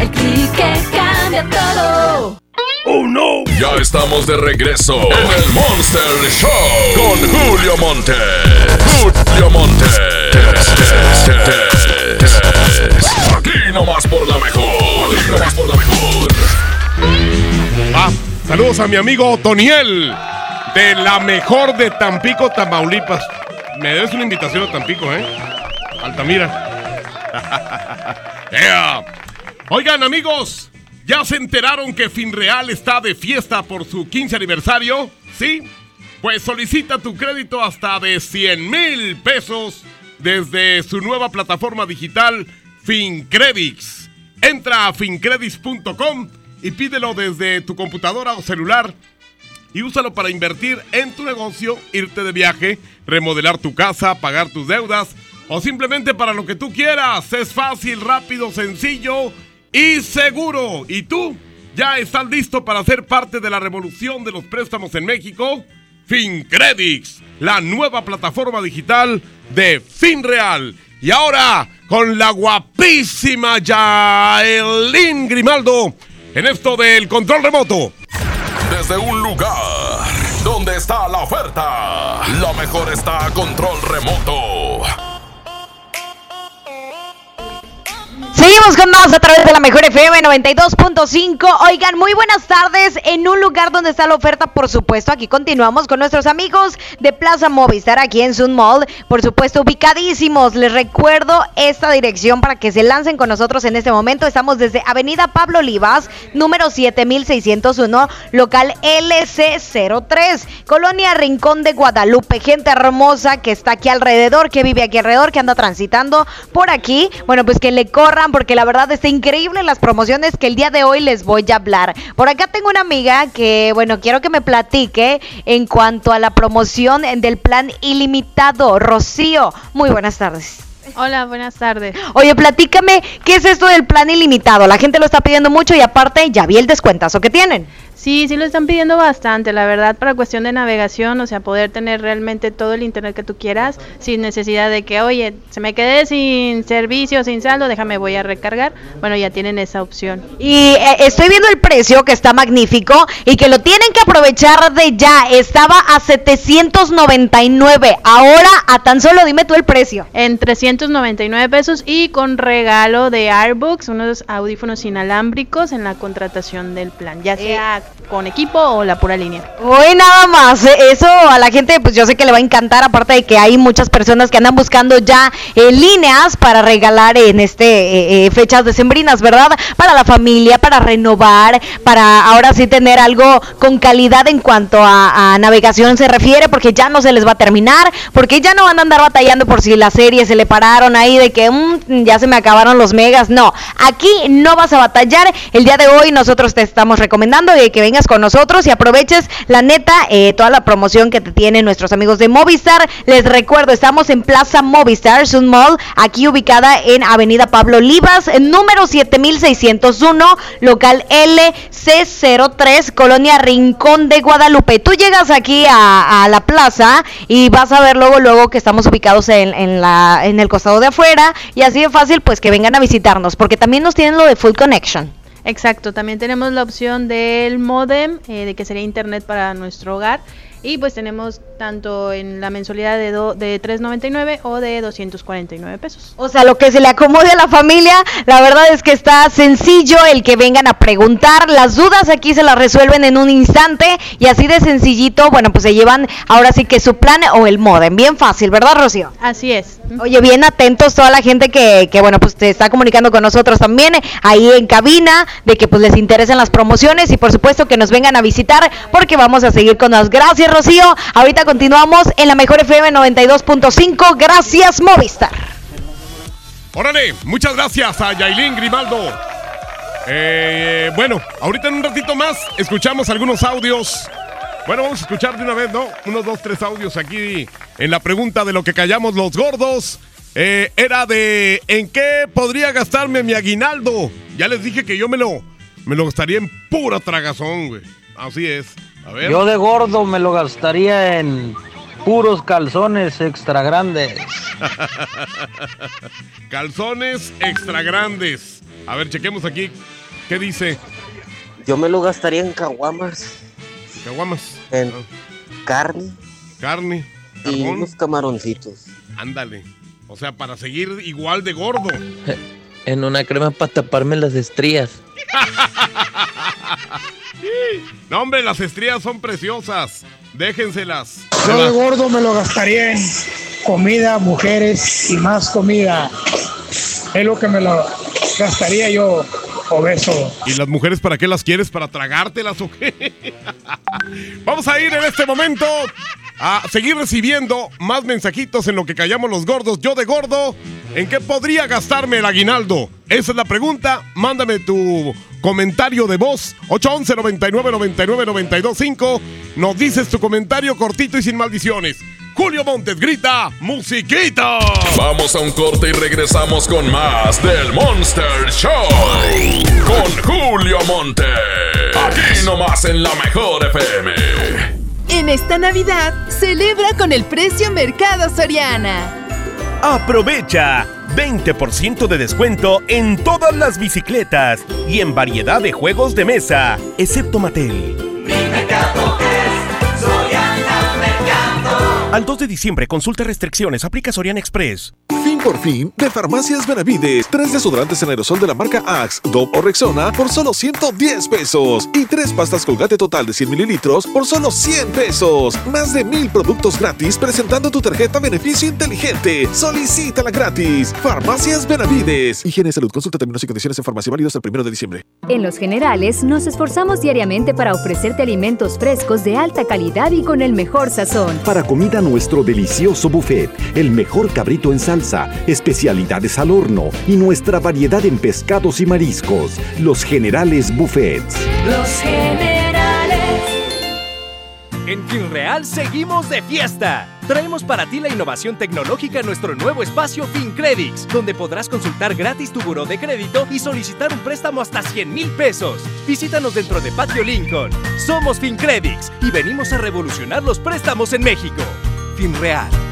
Speaker 4: El clic que cambia todo.
Speaker 5: ¡Oh no! Ya estamos de regreso en el Monster Show con Julio Monte. Julio Monte. Aquí nomás por la mejor. Aquí nomás por la mejor.
Speaker 1: Ah, saludos a mi amigo Toniel de la mejor de Tampico, Tamaulipas. Me debes una invitación a Tampico, ¿eh? Altamira. *laughs* yeah. Oigan, amigos. ¿Ya se enteraron que Finreal está de fiesta por su 15 aniversario? ¿Sí? Pues solicita tu crédito hasta de 100 mil pesos desde su nueva plataforma digital FinCredits. Entra a fincredits.com y pídelo desde tu computadora o celular y úsalo para invertir en tu negocio, irte de viaje, remodelar tu casa, pagar tus deudas o simplemente para lo que tú quieras. Es fácil, rápido, sencillo y seguro. ¿Y tú? ¿Ya estás listo para ser parte de la revolución de los préstamos en México? FinCredits, la nueva plataforma digital de FinReal. Y ahora, con la guapísima Yaelin Grimaldo, en esto del control remoto.
Speaker 5: Desde un lugar donde está la oferta, lo mejor está a control remoto.
Speaker 59: Seguimos con más a través de la mejor FM 92.5. Oigan, muy buenas tardes en un lugar donde está la oferta, por supuesto. Aquí continuamos con nuestros amigos de Plaza Movistar aquí en Sun Mall. Por supuesto, ubicadísimos. Les recuerdo esta dirección para que se lancen con nosotros en este momento. Estamos desde Avenida Pablo Olivas, número 7601, local LC03, Colonia Rincón de Guadalupe. Gente hermosa que está aquí alrededor, que vive aquí alrededor, que anda transitando por aquí. Bueno, pues que le corran porque la verdad está increíble las promociones que el día de hoy les voy a hablar. Por acá tengo una amiga que, bueno, quiero que me platique en cuanto a la promoción del plan ilimitado. Rocío, muy buenas tardes.
Speaker 68: Hola, buenas tardes.
Speaker 59: Oye, platícame, ¿qué es esto del plan ilimitado? La gente lo está pidiendo mucho y aparte ya vi el descuentazo que tienen.
Speaker 68: Sí, sí lo están pidiendo bastante, la verdad, para cuestión de navegación, o sea, poder tener realmente todo el internet que tú quieras, sin necesidad de que, oye, se me quedé sin servicio, sin saldo, déjame, voy a recargar. Bueno, ya tienen esa opción.
Speaker 59: Y eh, estoy viendo el precio que está magnífico y que lo tienen que aprovechar de ya. Estaba a 799, ahora a tan solo dime tú el precio.
Speaker 68: En 399 pesos y con regalo de Airbooks, unos audífonos inalámbricos en la contratación del plan, ya sea con equipo o la pura línea.
Speaker 59: Hoy nada más, eh, eso a la gente pues yo sé que le va a encantar, aparte de que hay muchas personas que andan buscando ya eh, líneas para regalar en este eh, eh, fechas decembrinas, ¿verdad? Para la familia, para renovar, para ahora sí tener algo con calidad en cuanto a, navegación se refiere, porque ya no se les va a terminar, porque ya no van a andar batallando por si las series se le pararon ahí de que mm, ya se me acabaron los megas, no, aquí no vas a batallar, el día de hoy nosotros te estamos recomendando de que vengas con nosotros y aproveches la neta eh, toda la promoción que te tienen nuestros amigos de Movistar. Les recuerdo, estamos en Plaza Movistar, Sun Mall, aquí ubicada en Avenida Pablo Olivas, número 7601, local LC03, Colonia Rincón de Guadalupe. Tú llegas aquí a, a la plaza y vas a ver luego, luego que estamos ubicados en, en, la, en el costado de afuera y así de fácil pues que vengan a visitarnos porque también nos tienen lo de Full Connection.
Speaker 68: Exacto, también tenemos la opción del modem, eh, de que sería internet para nuestro hogar. Y pues tenemos tanto en la mensualidad de, do, de 3.99 o de 249 pesos.
Speaker 59: O sea, lo que se le acomode a la familia, la verdad es que está sencillo el que vengan a preguntar. Las dudas aquí se las resuelven en un instante y así de sencillito, bueno, pues se llevan ahora sí que su plan o el modem. Bien fácil, ¿verdad, Rocío?
Speaker 68: Así es.
Speaker 59: Oye, bien atentos toda la gente que, que bueno, pues te está comunicando con nosotros también ahí en cabina, de que pues les interesen las promociones y por supuesto que nos vengan a visitar porque vamos a seguir con las gracias, Rocío. Ahorita continuamos en la mejor FM 92.5. Gracias, Movistar.
Speaker 1: Órale, muchas gracias a Yailin Grimaldo. Eh, bueno, ahorita en un ratito más escuchamos algunos audios. Bueno, vamos a escuchar de una vez, ¿no? Unos dos, tres audios aquí en la pregunta de lo que callamos los gordos. Eh, era de ¿en qué podría gastarme mi aguinaldo? Ya les dije que yo me lo, me lo gastaría en pura tragazón, güey. Así es. A ver.
Speaker 69: Yo de gordo me lo gastaría en puros calzones extra grandes. *laughs*
Speaker 1: Calzones extra grandes. A ver, chequemos aquí. ¿Qué dice?
Speaker 70: Yo me lo gastaría en caguamas,
Speaker 1: Caguamas.
Speaker 70: en carne
Speaker 1: Carne.
Speaker 70: y
Speaker 1: Carbón.
Speaker 70: unos camaroncitos.
Speaker 1: Ándale. O sea, para seguir igual de gordo. *laughs*
Speaker 69: En una crema para taparme las estrías. *laughs*
Speaker 1: No, hombre, las estrías son preciosas. Déjenselas.
Speaker 71: Yo de gordo me lo gastaría en comida, mujeres y más comida. Es lo que me lo gastaría yo, obeso.
Speaker 1: ¿Y las mujeres para qué las quieres? ¿Para tragártelas o qué? *laughs* Vamos a ir en este momento a seguir recibiendo más mensajitos en lo que callamos los gordos. Yo de gordo, ¿en qué podría gastarme el aguinaldo? Esa es la pregunta. Mándame tu comentario de voz. 811 99 99 925 Nos dices tu comentario cortito y sin maldiciones. Julio Montes grita, musiquita.
Speaker 5: Vamos a un corte y regresamos con más del Monster Show. Con Julio Montes. Aquí nomás en la mejor FM.
Speaker 72: En esta Navidad, celebra con el precio Mercado Soriana.
Speaker 13: Aprovecha 20% de descuento en todas las bicicletas y en variedad de juegos de mesa, excepto Mattel. Al 2 de diciembre, consulta restricciones, aplica Soriana Express.
Speaker 39: Por fin de Farmacias Benavides. Tres desodorantes en aerosol de la marca Axe, Dove o Rexona por solo 110 pesos. Y tres pastas Colgate total de 100 mililitros por solo 100 pesos. Más de mil productos gratis presentando tu tarjeta Beneficio Inteligente. Solicítala gratis. Farmacias Benavides. Higiene y salud. Consulta términos y condiciones en farmacia válidos el primero de diciembre.
Speaker 73: En Los Generales nos esforzamos diariamente para ofrecerte alimentos frescos de alta calidad y con el mejor sazón.
Speaker 74: Para comida nuestro delicioso buffet, el mejor cabrito en salsa, especialidades al horno y nuestra variedad en pescados y mariscos. Los Generales Buffets.
Speaker 4: Los generales.
Speaker 13: En FinReal seguimos de fiesta. Traemos para ti la innovación tecnológica en nuestro nuevo espacio FinCredits, donde podrás consultar gratis tu buró de crédito y solicitar un préstamo hasta 100 mil pesos. Visítanos dentro de Patio Lincoln. Somos FinCredits y venimos a revolucionar los préstamos en México. FinReal.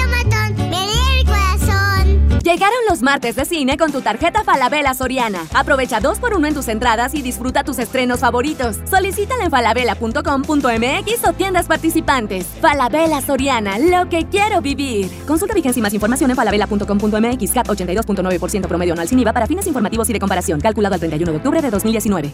Speaker 32: Llegaron los martes de cine con tu tarjeta Falabella Soriana. Aprovecha dos por uno en tus entradas y disfruta tus estrenos favoritos. Solicítala en falabella.com.mx o tiendas participantes. Falabella Soriana, lo que quiero vivir. Consulta vigencia y más información en falabella.com.mx. CAT 82.9% promedio anual sin IVA para fines informativos y de comparación. Calculado al 31 de octubre de 2019.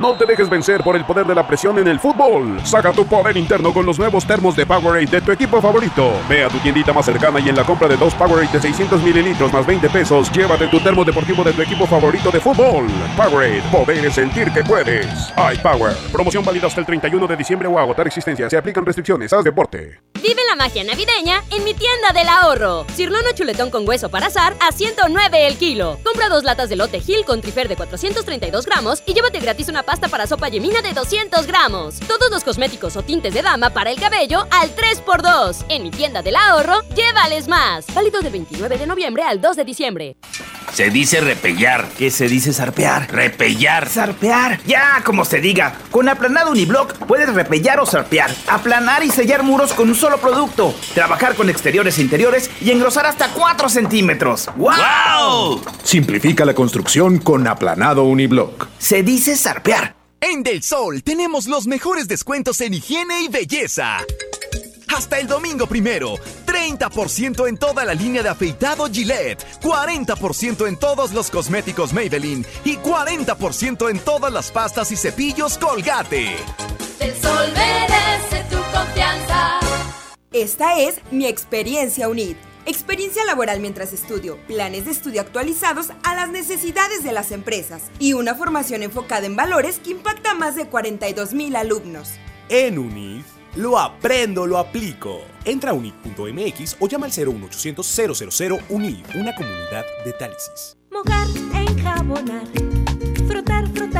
Speaker 75: No te dejes vencer por el poder de la presión en el fútbol. Saca tu poder interno con los nuevos termos de Powerade de tu equipo favorito. Ve a tu tiendita más cercana y en la compra de dos Powerade de 600 mililitros más 20 pesos, llévate tu termo deportivo de tu equipo favorito de fútbol. Powerade, poder es sentir que puedes. iPower. Promoción válida hasta el 31 de diciembre o agotar existencia. Se aplican restricciones. Haz deporte.
Speaker 22: Vive la magia navideña en mi tienda del ahorro. Cirlono chuletón con hueso para azar a 109 el kilo. Compra dos latas de lote Gil con trifer de 432 gramos y llévate gratis una pasta para sopa yemina de 200 gramos. Todos los cosméticos o tintes de dama para el cabello al 3x2. En mi tienda del ahorro, llévales más. Válido del 29 de noviembre al 2 de diciembre.
Speaker 26: Se dice repellar.
Speaker 70: ¿Qué se dice zarpear?
Speaker 26: Repellar.
Speaker 70: Zarpear. Ya, como se diga. Con aplanado uniblock puedes repellar o zarpear. Aplanar y sellar muros con un solo producto. Trabajar con exteriores e interiores y engrosar hasta 4 centímetros. ¡Wow!
Speaker 76: Simplifica la construcción con aplanado uniblock.
Speaker 70: Se dice zarpear.
Speaker 52: En Del Sol tenemos los mejores descuentos en higiene y belleza. Hasta el domingo primero, 30% en toda la línea de afeitado Gillette, 40% en todos los cosméticos Maybelline y 40% en todas las pastas y cepillos Colgate.
Speaker 4: El sol merece tu confianza.
Speaker 77: Esta es mi experiencia UNID. Experiencia laboral mientras estudio, planes de estudio actualizados a las necesidades de las empresas y una formación enfocada en valores que impacta a más de 42 mil alumnos.
Speaker 78: En UNID, lo aprendo, lo aplico. Entra a unid.mx o llama al 01800 000 UNID, una comunidad de Tálisis.
Speaker 4: Mojar, enjabonar, frotar, frotar,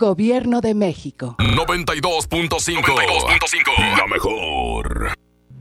Speaker 79: Gobierno de México.
Speaker 5: 92.5. La mejor.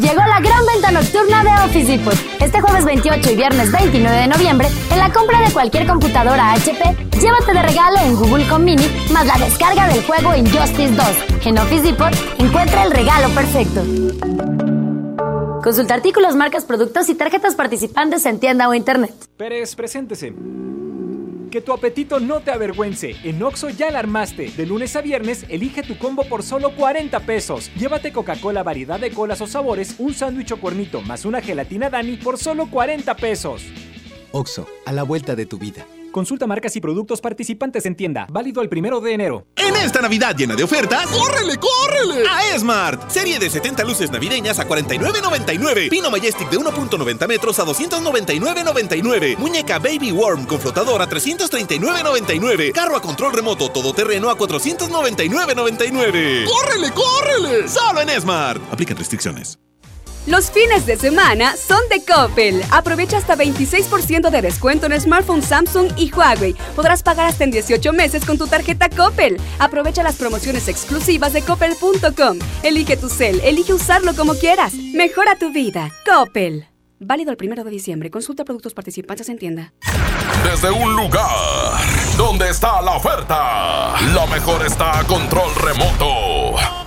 Speaker 31: Llegó la gran venta Nocturna de Office Depot. Este jueves 28 y viernes 29 de noviembre, en la compra de cualquier computadora HP, llévate de regalo un Google Com Mini más la descarga del juego Injustice 2. En Office Depot, encuentra el regalo perfecto. Consulta artículos, marcas, productos y tarjetas participantes en tienda o internet.
Speaker 13: Pérez, preséntese. Que tu apetito no te avergüence. En Oxo ya la armaste. De lunes a viernes, elige tu combo por solo 40 pesos. Llévate Coca-Cola variedad de colas o sabores, un sándwich o cuernito más una gelatina Dani por solo 40 pesos.
Speaker 80: Oxo, a la vuelta de tu vida.
Speaker 13: Consulta marcas y productos participantes en tienda. Válido el primero de enero.
Speaker 52: En esta Navidad llena de ofertas,
Speaker 39: ¡córrele, córrele!
Speaker 52: A Esmart. Serie de 70 luces navideñas a 49.99. Pino Majestic de 1.90 metros a 299.99. Muñeca Baby Worm con flotador a 339.99. Carro a control remoto todoterreno a 499.99.
Speaker 39: ¡Córrele, córrele!
Speaker 52: Solo en Esmart. Aplican restricciones.
Speaker 81: Los fines de semana son de Coppel. Aprovecha hasta 26% de descuento en smartphones Samsung y Huawei. Podrás pagar hasta en 18 meses con tu tarjeta Coppel. Aprovecha las promociones exclusivas de coppel.com. Elige tu cel, elige usarlo como quieras. Mejora tu vida. Coppel. Válido el primero de diciembre. Consulta productos participantes en tienda.
Speaker 5: Desde un lugar donde está la oferta, lo mejor está a control remoto.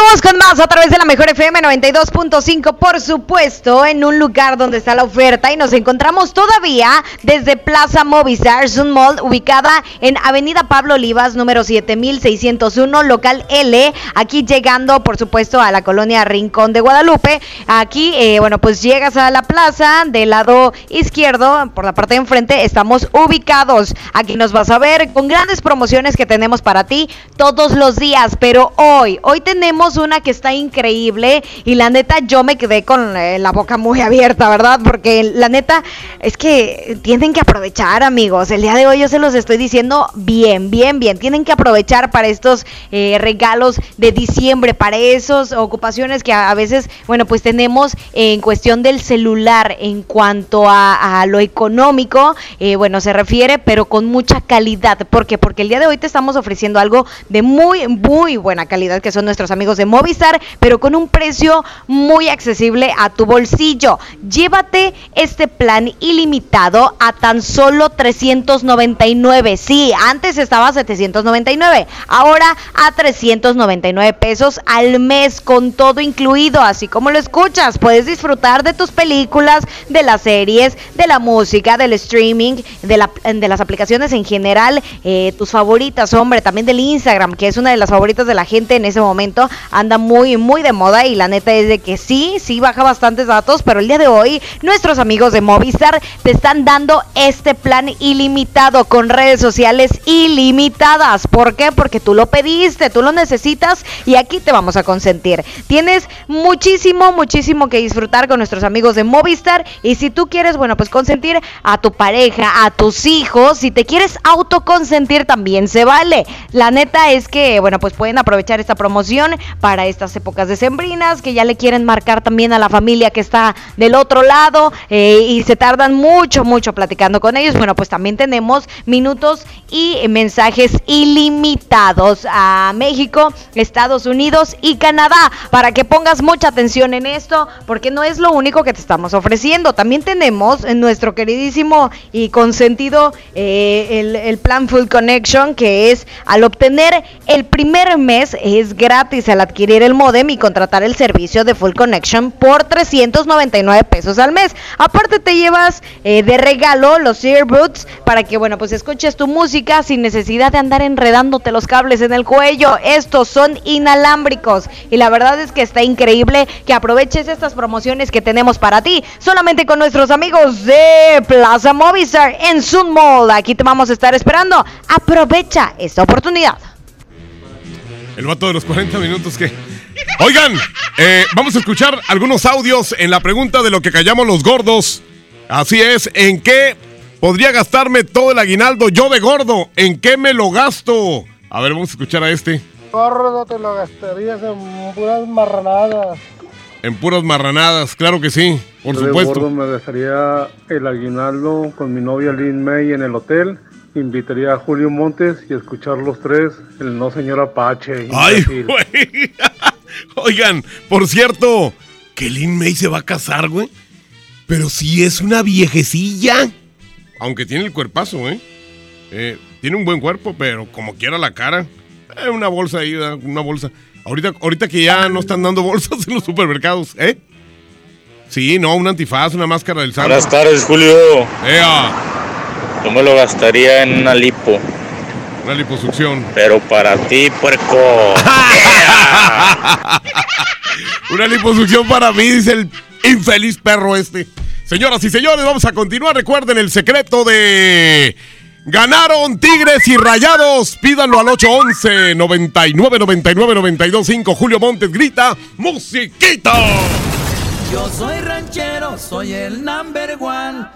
Speaker 59: Con más a través de la mejor FM 92.5, por supuesto, en un lugar donde está la oferta y nos encontramos todavía desde Plaza Movistar Sun Mall, ubicada en Avenida Pablo Olivas, número 7601, local L, aquí llegando, por supuesto, a la colonia Rincón de Guadalupe. Aquí, eh, bueno, pues llegas a la plaza del lado izquierdo, por la parte de enfrente, estamos ubicados. Aquí nos vas a ver con grandes promociones que tenemos para ti todos los días, pero hoy, hoy tenemos una que está increíble y la neta yo me quedé con eh, la boca muy abierta, ¿verdad? Porque la neta es que tienen que aprovechar, amigos. El día de hoy yo se los estoy diciendo bien, bien, bien. Tienen que aprovechar para estos eh, regalos de diciembre, para esas ocupaciones que a, veces, bueno, pues tenemos en cuestión del celular en cuanto a, a lo económico, eh, bueno, se refiere, pero con mucha calidad. ¿Por qué? Porque el día de hoy te estamos ofreciendo algo de muy, muy buena calidad, que son nuestros amigos de Movistar, pero con un precio muy accesible a tu bolsillo. Llévate este plan ilimitado a tan solo 399. Sí, antes estaba a 799, ahora a 399 pesos al mes con todo incluido, así como lo escuchas. Puedes disfrutar de tus películas, de las series, de la música, del streaming, de, la, de las aplicaciones en general, eh, tus favoritas, hombre, también del Instagram, que es una de las favoritas de la gente en ese momento anda muy, muy de moda y la neta es de que sí, sí baja bastantes datos, pero el día de hoy nuestros amigos de Movistar te están dando este plan ilimitado con redes sociales ilimitadas. ¿Por qué? Porque tú lo pediste, tú lo necesitas y aquí te vamos a consentir. Tienes muchísimo, muchísimo que disfrutar con nuestros amigos de Movistar y si tú quieres, bueno, pues consentir a tu pareja, a tus hijos, si te quieres autoconsentir también se vale. La neta es que, bueno, pues pueden aprovechar esta promoción para estas épocas decembrinas, que ya le quieren marcar también a la familia que está del otro lado eh, y se tardan mucho, mucho platicando con ellos. Bueno, pues también tenemos minutos y mensajes ilimitados a México, Estados Unidos y Canadá, para que pongas mucha atención en esto, porque no es lo único que te estamos ofreciendo. También tenemos en nuestro queridísimo y consentido eh, el, el plan Full Connection, que es al obtener el primer mes es gratis adquirir el modem y contratar el servicio de Full Connection por 399 pesos al mes. Aparte te llevas eh, de regalo los earbuds para que, bueno, pues escuches tu música sin necesidad de andar enredándote los cables en el cuello. Estos son inalámbricos y la verdad es que está increíble que aproveches estas promociones que tenemos para ti solamente con nuestros amigos de Plaza Movistar en Sun Mall. Aquí te vamos a estar esperando. Aprovecha esta oportunidad.
Speaker 1: El vato de los 40 minutos que... Oigan, eh, vamos a escuchar algunos audios en la pregunta de lo que callamos los gordos. Así es, ¿en qué podría gastarme todo el aguinaldo yo de gordo? ¿En qué me lo gasto? A ver, vamos a escuchar a este.
Speaker 82: Gordo te lo gastarías en puras marranadas.
Speaker 1: En puras marranadas, claro que sí, por
Speaker 82: Yo de
Speaker 1: supuesto.
Speaker 82: gordo me gastaría el aguinaldo con mi novia Lynn May en el hotel invitaría a Julio Montes y a escuchar los tres, el no señor Apache.
Speaker 1: Ay, güey. *laughs* Oigan, por cierto, que Lin May se va a casar, güey. Pero si es una viejecilla. Aunque tiene el cuerpazo, ¿eh? Eh, tiene un buen cuerpo, pero como quiera la cara. Eh, una bolsa ahí, una bolsa. Ahorita, ahorita que ya no están dando bolsas *laughs* en los supermercados, ¿eh? Sí, no, un antifaz, una máscara del santo.
Speaker 83: Buenas tardes, Julio.
Speaker 1: Ea,
Speaker 83: Yo me lo gastaría en una lipo.
Speaker 1: una liposucción.
Speaker 83: Pero para ti, puerco. *laughs*
Speaker 1: Una liposucción para mí, dice el infeliz perro este. Señoras y señores, vamos a continuar. Recuerden el secreto de. Ganaron Tigres y Rayados. Pídanlo al 811 99 99 925. Julio Montes grita: ¡Musiquita!
Speaker 36: Yo soy ranchero, soy el number one.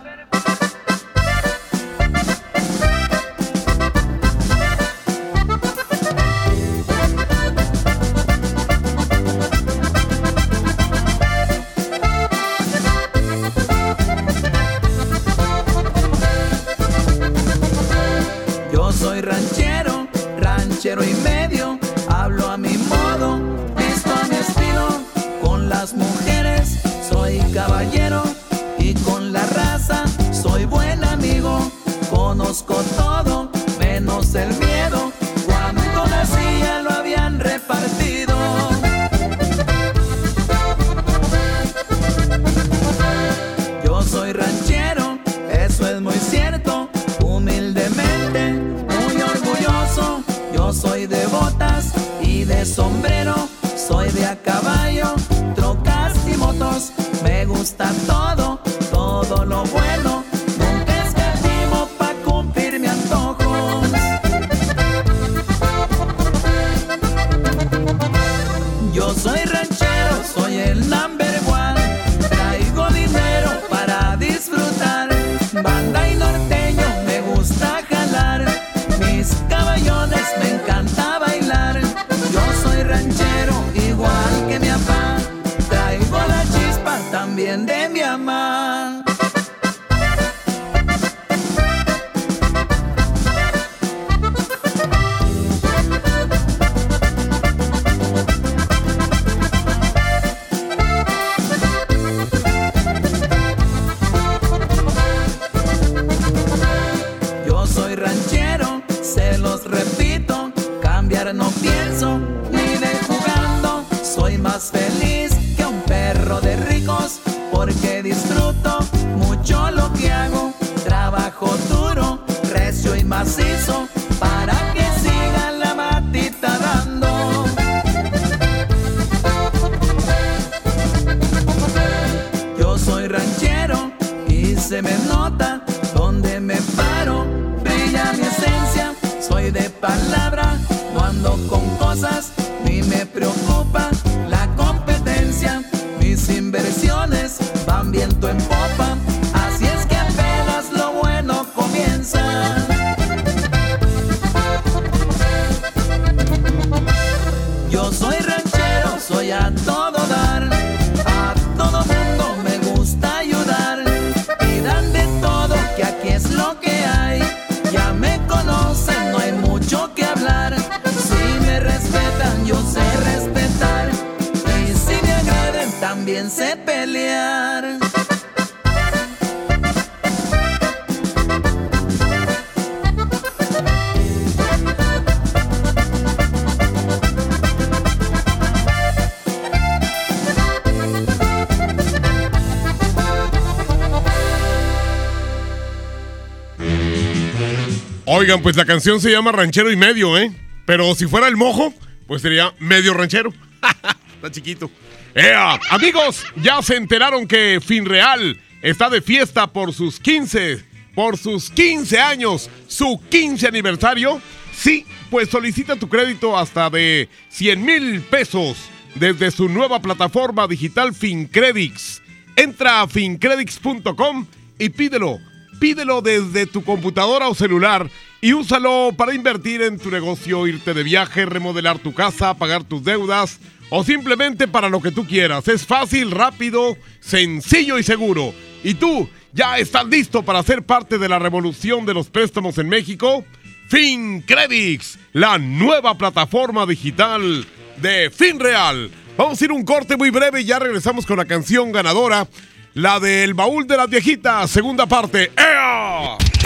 Speaker 1: Oigan, pues la canción se llama Ranchero y Medio, ¿eh? Pero si fuera el mojo, pues sería medio ranchero. *laughs* Está chiquito. ¡Ea! Amigos, ya se enteraron que Finreal está de fiesta por sus 15, por sus 15 años, su 15 aniversario. Sí, pues solicita tu crédito hasta de 100 mil pesos desde su nueva plataforma digital FinCredits. Entra a fincredits.com y pídelo. Pídelo desde tu computadora o celular y úsalo para invertir en tu negocio, irte de viaje, remodelar tu casa, pagar tus deudas o simplemente para lo que tú quieras. Es fácil, rápido, sencillo y seguro. Y tú ¿Ya estás listo para ser parte de la revolución de los préstamos en México? FinCredits, la nueva plataforma digital de FinReal. Vamos a ir un corte muy breve y ya regresamos con la canción ganadora, la del baúl de las viejitas, segunda parte. ¡Ea!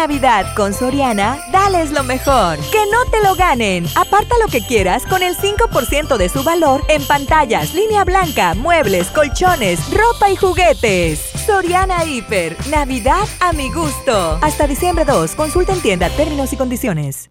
Speaker 32: Navidad con Soriana, dales lo mejor. Que no te lo ganen. Aparta lo que quieras con el 5% de su valor en pantallas, línea blanca, muebles, colchones, ropa y juguetes. Soriana Hiper. Navidad a mi gusto. Hasta diciembre 2. Consulta en tienda términos y condiciones.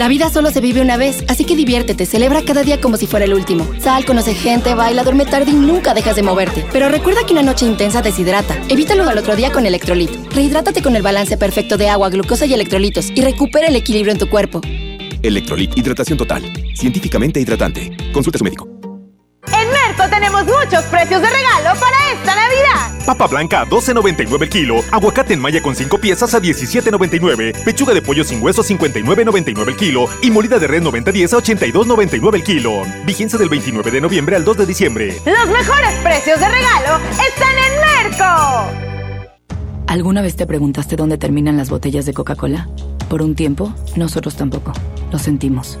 Speaker 84: La vida solo se vive una vez, así que diviértete, celebra cada día como si fuera el último. Sal, conoce gente, baila, duerme tarde y nunca dejas de moverte. Pero recuerda que una noche intensa deshidrata. Evítalo al otro día con electrolit. Rehidrátate con el balance perfecto de agua, glucosa y electrolitos y recupera el equilibrio en tu cuerpo.
Speaker 85: Electrolit, hidratación total. Científicamente hidratante. Consulta a su médico.
Speaker 16: En Merco tenemos muchos precios de regalo para esta Navidad.
Speaker 86: Papa blanca a 12.99 el kilo, aguacate en malla con 5 piezas a 17.99, pechuga de pollo sin hueso 59.99 el kilo y molida de red 9010 a 82.99 el kilo. Vigencia del 29 de noviembre al 2 de diciembre.
Speaker 16: Los mejores precios de regalo están en Merco.
Speaker 55: ¿Alguna vez te preguntaste dónde terminan las botellas de Coca-Cola? Por un tiempo, nosotros tampoco. Lo sentimos.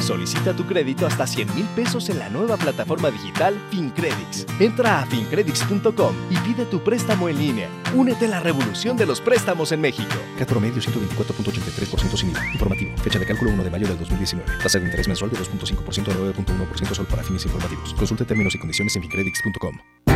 Speaker 13: Solicita tu crédito hasta 100 mil pesos en la nueva plataforma digital FinCredits. Entra a fincredits.com y pide tu préstamo en línea. Únete a la revolución de los préstamos en México.
Speaker 87: CAT promedio 124.83% sin IVA. Informativo. Fecha de cálculo 1 de mayo del 2019. Tasa de interés mensual de 2.5% a 9.1% solo para fines informativos. Consulte términos y condiciones en fincredits.com.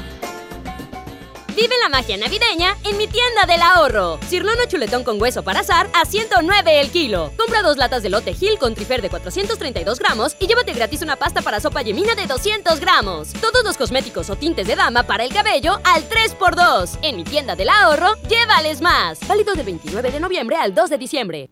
Speaker 22: Vive la magia navideña en mi tienda del ahorro. Cirlono chuletón con hueso para azar a 109 el kilo. Compra dos latas de lote Gil con trifer de 432 gramos y llévate gratis una pasta para sopa yemina de 200 gramos. Todos los cosméticos o tintes de dama para el cabello al 3x2. En mi tienda del ahorro, llévales más. Válido del 29 de noviembre al 2 de diciembre.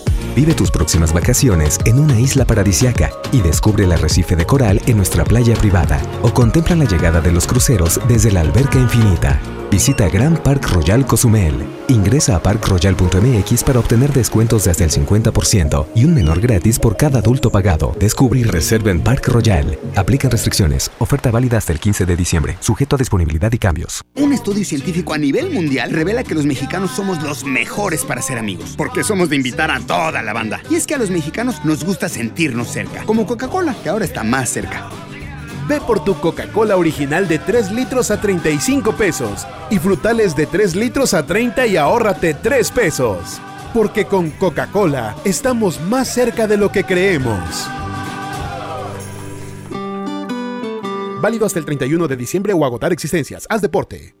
Speaker 88: Vive tus próximas vacaciones en una isla paradisiaca y descubre el arrecife de coral en nuestra playa privada o contempla la llegada de los cruceros desde la alberca infinita.
Speaker 89: Visita Gran Park Royal Cozumel. Ingresa a parkroyal.mx para obtener descuentos de hasta el 50% y un menor gratis por cada adulto pagado. Descubre y reserva en Park Royal. Aplican restricciones. Oferta válida hasta el 15 de diciembre. Sujeto a disponibilidad y cambios.
Speaker 90: Un estudio científico a nivel mundial revela que los mexicanos somos los mejores para ser amigos, porque somos de invitar a toda la banda. Y es que a los mexicanos nos gusta sentirnos cerca, como Coca-Cola, que ahora está más cerca.
Speaker 39: Ve por tu Coca-Cola original de 3 litros a 35 pesos y frutales de 3 litros a 30 y ahórrate 3 pesos. Porque con Coca-Cola estamos más cerca de lo que creemos. Válido hasta el 31 de diciembre o agotar existencias. Haz deporte.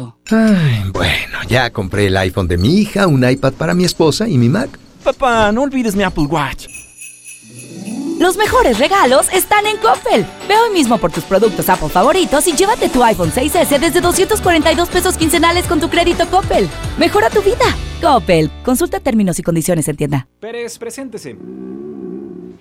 Speaker 91: Ay, bueno, ya compré el iPhone de mi hija, un iPad para mi esposa y mi Mac.
Speaker 92: Papá, no olvides mi Apple Watch.
Speaker 32: Los mejores regalos están en Coppel. Ve hoy mismo por tus productos Apple favoritos y llévate tu iPhone 6S desde 242 pesos quincenales con tu crédito Coppel. Mejora tu vida. Coppel. Consulta términos y condiciones en tienda.
Speaker 13: Pérez, preséntese.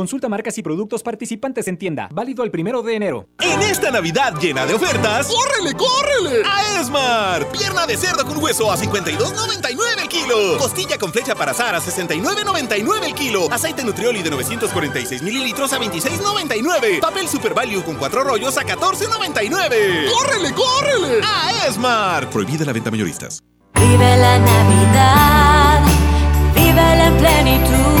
Speaker 13: Consulta marcas y productos participantes en tienda. Válido el primero de enero.
Speaker 52: En esta Navidad llena de ofertas, ¡córrele, córrele! A Esmar. Pierna de cerdo con hueso a 52.99 el kilo. Costilla con flecha para azar a 69.99 el kilo. Aceite Nutrioli de 946 mililitros a 26.99. Papel Super Value con cuatro rollos a 14.99. ¡Córrele, córrele! A Esmar. Prohibida la venta mayoristas.
Speaker 32: Vive la Navidad. Vive en plenitud.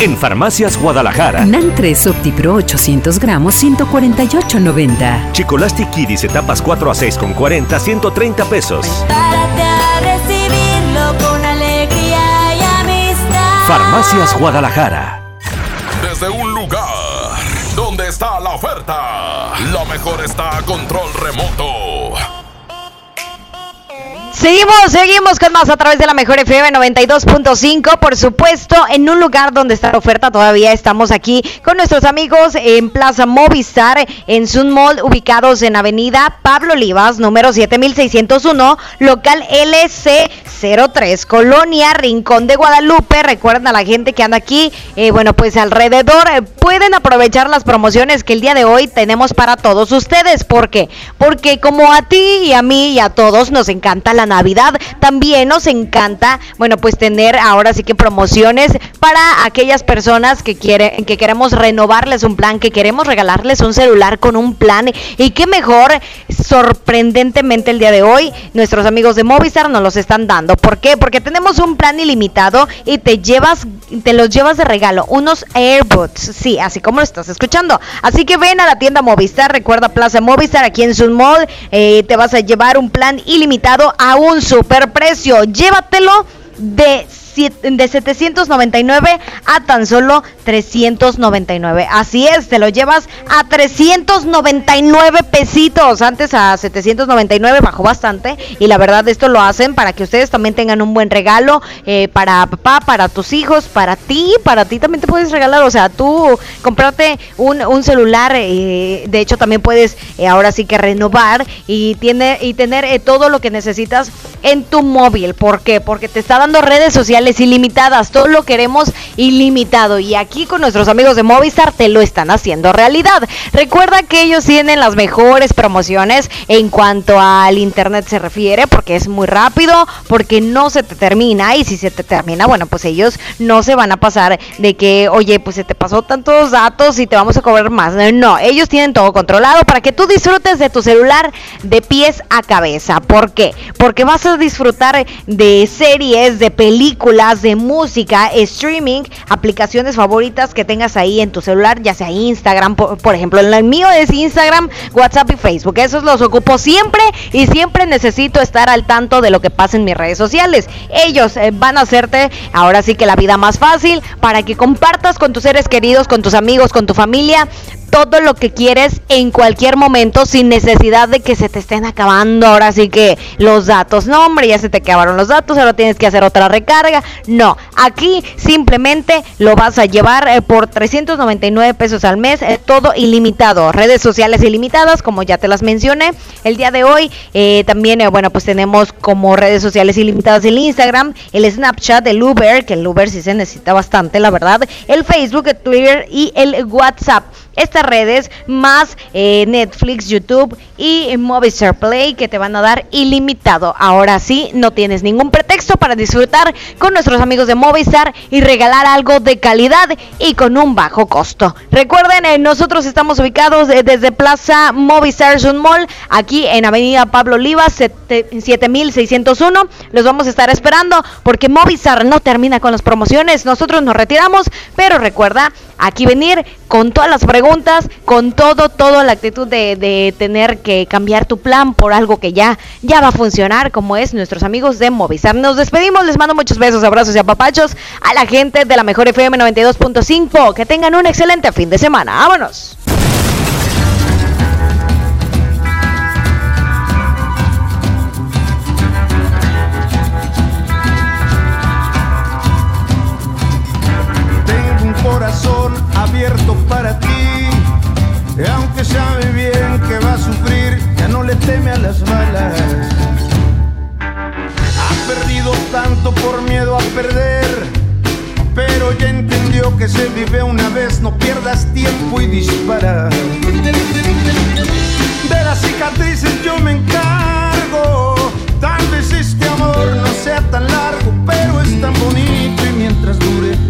Speaker 17: En Farmacias Guadalajara.
Speaker 93: NAN 3 OptiPro 800 gramos 148.90.
Speaker 17: Chicolastic Kiddies etapas 4 a 6 con 40 130 pesos.
Speaker 32: Prepárate a recibirlo con alegría y amistad.
Speaker 17: Farmacias Guadalajara.
Speaker 5: Desde un lugar donde está la oferta, lo mejor está a control remoto.
Speaker 59: Seguimos, seguimos con más a través de la mejor FM 92.5. Por supuesto, en un lugar donde está la oferta, todavía estamos aquí con nuestros amigos en Plaza Movistar, en Sun Mall, ubicados en Avenida Pablo Olivas, número 7601, local LC03, Colonia Rincón de Guadalupe. Recuerden a la gente que anda aquí, eh, bueno, pues alrededor, eh, pueden aprovechar las promociones que el día de hoy tenemos para todos ustedes. ¿Por qué? Porque como a ti y a mí y a todos nos encanta la Navidad. También nos encanta, bueno, pues tener ahora sí que promociones para aquellas personas que quieren, que queremos renovarles un plan, que queremos regalarles un celular con un plan. Y qué mejor, sorprendentemente el día de hoy, nuestros amigos de Movistar nos los están dando. ¿Por qué? Porque tenemos un plan ilimitado y te llevas, te los llevas de regalo, unos AirBots, sí, así como lo estás escuchando. Así que ven a la tienda Movistar, recuerda Plaza Movistar aquí en Sun Mall, eh, te vas a llevar un plan ilimitado a un super precio. Llévatelo de, de 799 a tan solo 399. Así es, te lo llevas a 399 pesitos. Antes a 799 bajó bastante. Y la verdad, esto lo hacen para que ustedes también tengan un buen regalo eh, para papá, para tus hijos, para ti. Para ti también te puedes regalar. O sea, tú comprarte un, un celular. Eh, de hecho, también puedes eh, ahora sí que renovar y, tiene, y tener todo lo que necesitas en tu móvil. ¿Por qué? Porque te está dando redes sociales ilimitadas. Todo lo queremos ilimitado. Y aquí con nuestros amigos de Movistar te lo están haciendo realidad. Recuerda que ellos tienen las mejores promociones en cuanto al internet se refiere, porque es muy rápido, porque no se te termina. Y si se te termina, bueno, pues ellos no se van a pasar de que, oye, pues se te pasó tantos datos y te vamos a cobrar más. No, ellos tienen todo controlado para que tú disfrutes de tu celular de pies a cabeza. ¿Por qué? Porque vas a disfrutar de series, de películas de música, streaming, aplicaciones favoritas que tengas ahí en tu celular, ya sea Instagram, por, ejemplo, el mío es Instagram, WhatsApp y Facebook. Esos los ocupo siempre y siempre necesito estar al tanto de lo que pasa en mis redes sociales. Ellos eh, van a hacerte ahora sí que la vida más fácil para que compartas con tus seres queridos, con tus amigos, con tu familia todo lo que quieres en cualquier momento sin necesidad de que se te estén acabando ahora sí que los datos. No, hombre, ya se te acabaron los datos, ahora tienes que hacer otra recarga. No, aquí simplemente lo vas a llevar eh, por 399 pesos al mes, eh, todo ilimitado. Redes sociales ilimitadas, como ya te las mencioné. El día de hoy eh, también, bueno, pues tenemos como redes sociales ilimitadas el Instagram, el Snapchat, el Uber, que el Uber sí se necesita bastante, la verdad, el Facebook, el Twitter y el WhatsApp estas redes más eh, Netflix, YouTube y Movistar Play que te van a dar ilimitado. Ahora sí, no tienes ningún pretexto para disfrutar con nuestros amigos de Movistar y regalar algo de calidad y con un bajo costo. Recuerden, eh, nosotros estamos ubicados eh, desde Plaza Movistar Sun Mall, aquí en Avenida Pablo Oliva, 7601. Los vamos a estar esperando porque Movistar no termina con las promociones. Nosotros nos retiramos, pero recuerda aquí venir con todas las preguntas, con todo, toda la actitud de, de, tener que cambiar tu plan por algo que ya, ya va a funcionar, como es nuestros amigos de Movistar. Nos despedimos, les mando muchos besos, abrazos y apapachos a la gente de la mejor FM 92.5. Que tengan un excelente fin de semana. ¡Vámonos!
Speaker 3: Corazón abierto para ti. Aunque sabe bien que va a sufrir, ya no le teme a las balas. Ha perdido tanto por miedo a perder, pero ya entendió que se vive una vez, no pierdas tiempo y dispara. De las cicatrices yo me encargo, tal vez este amor no sea tan largo, pero es tan bonito y mientras dure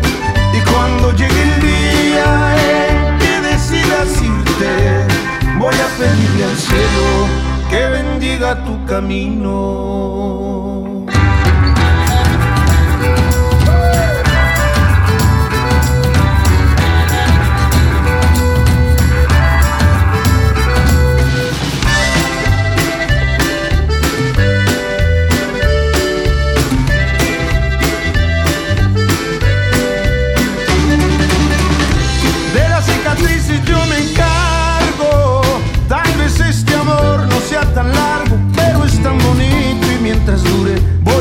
Speaker 3: Cuando llegue el día en que decidas irte, voy a pedirle al cielo que bendiga tu camino.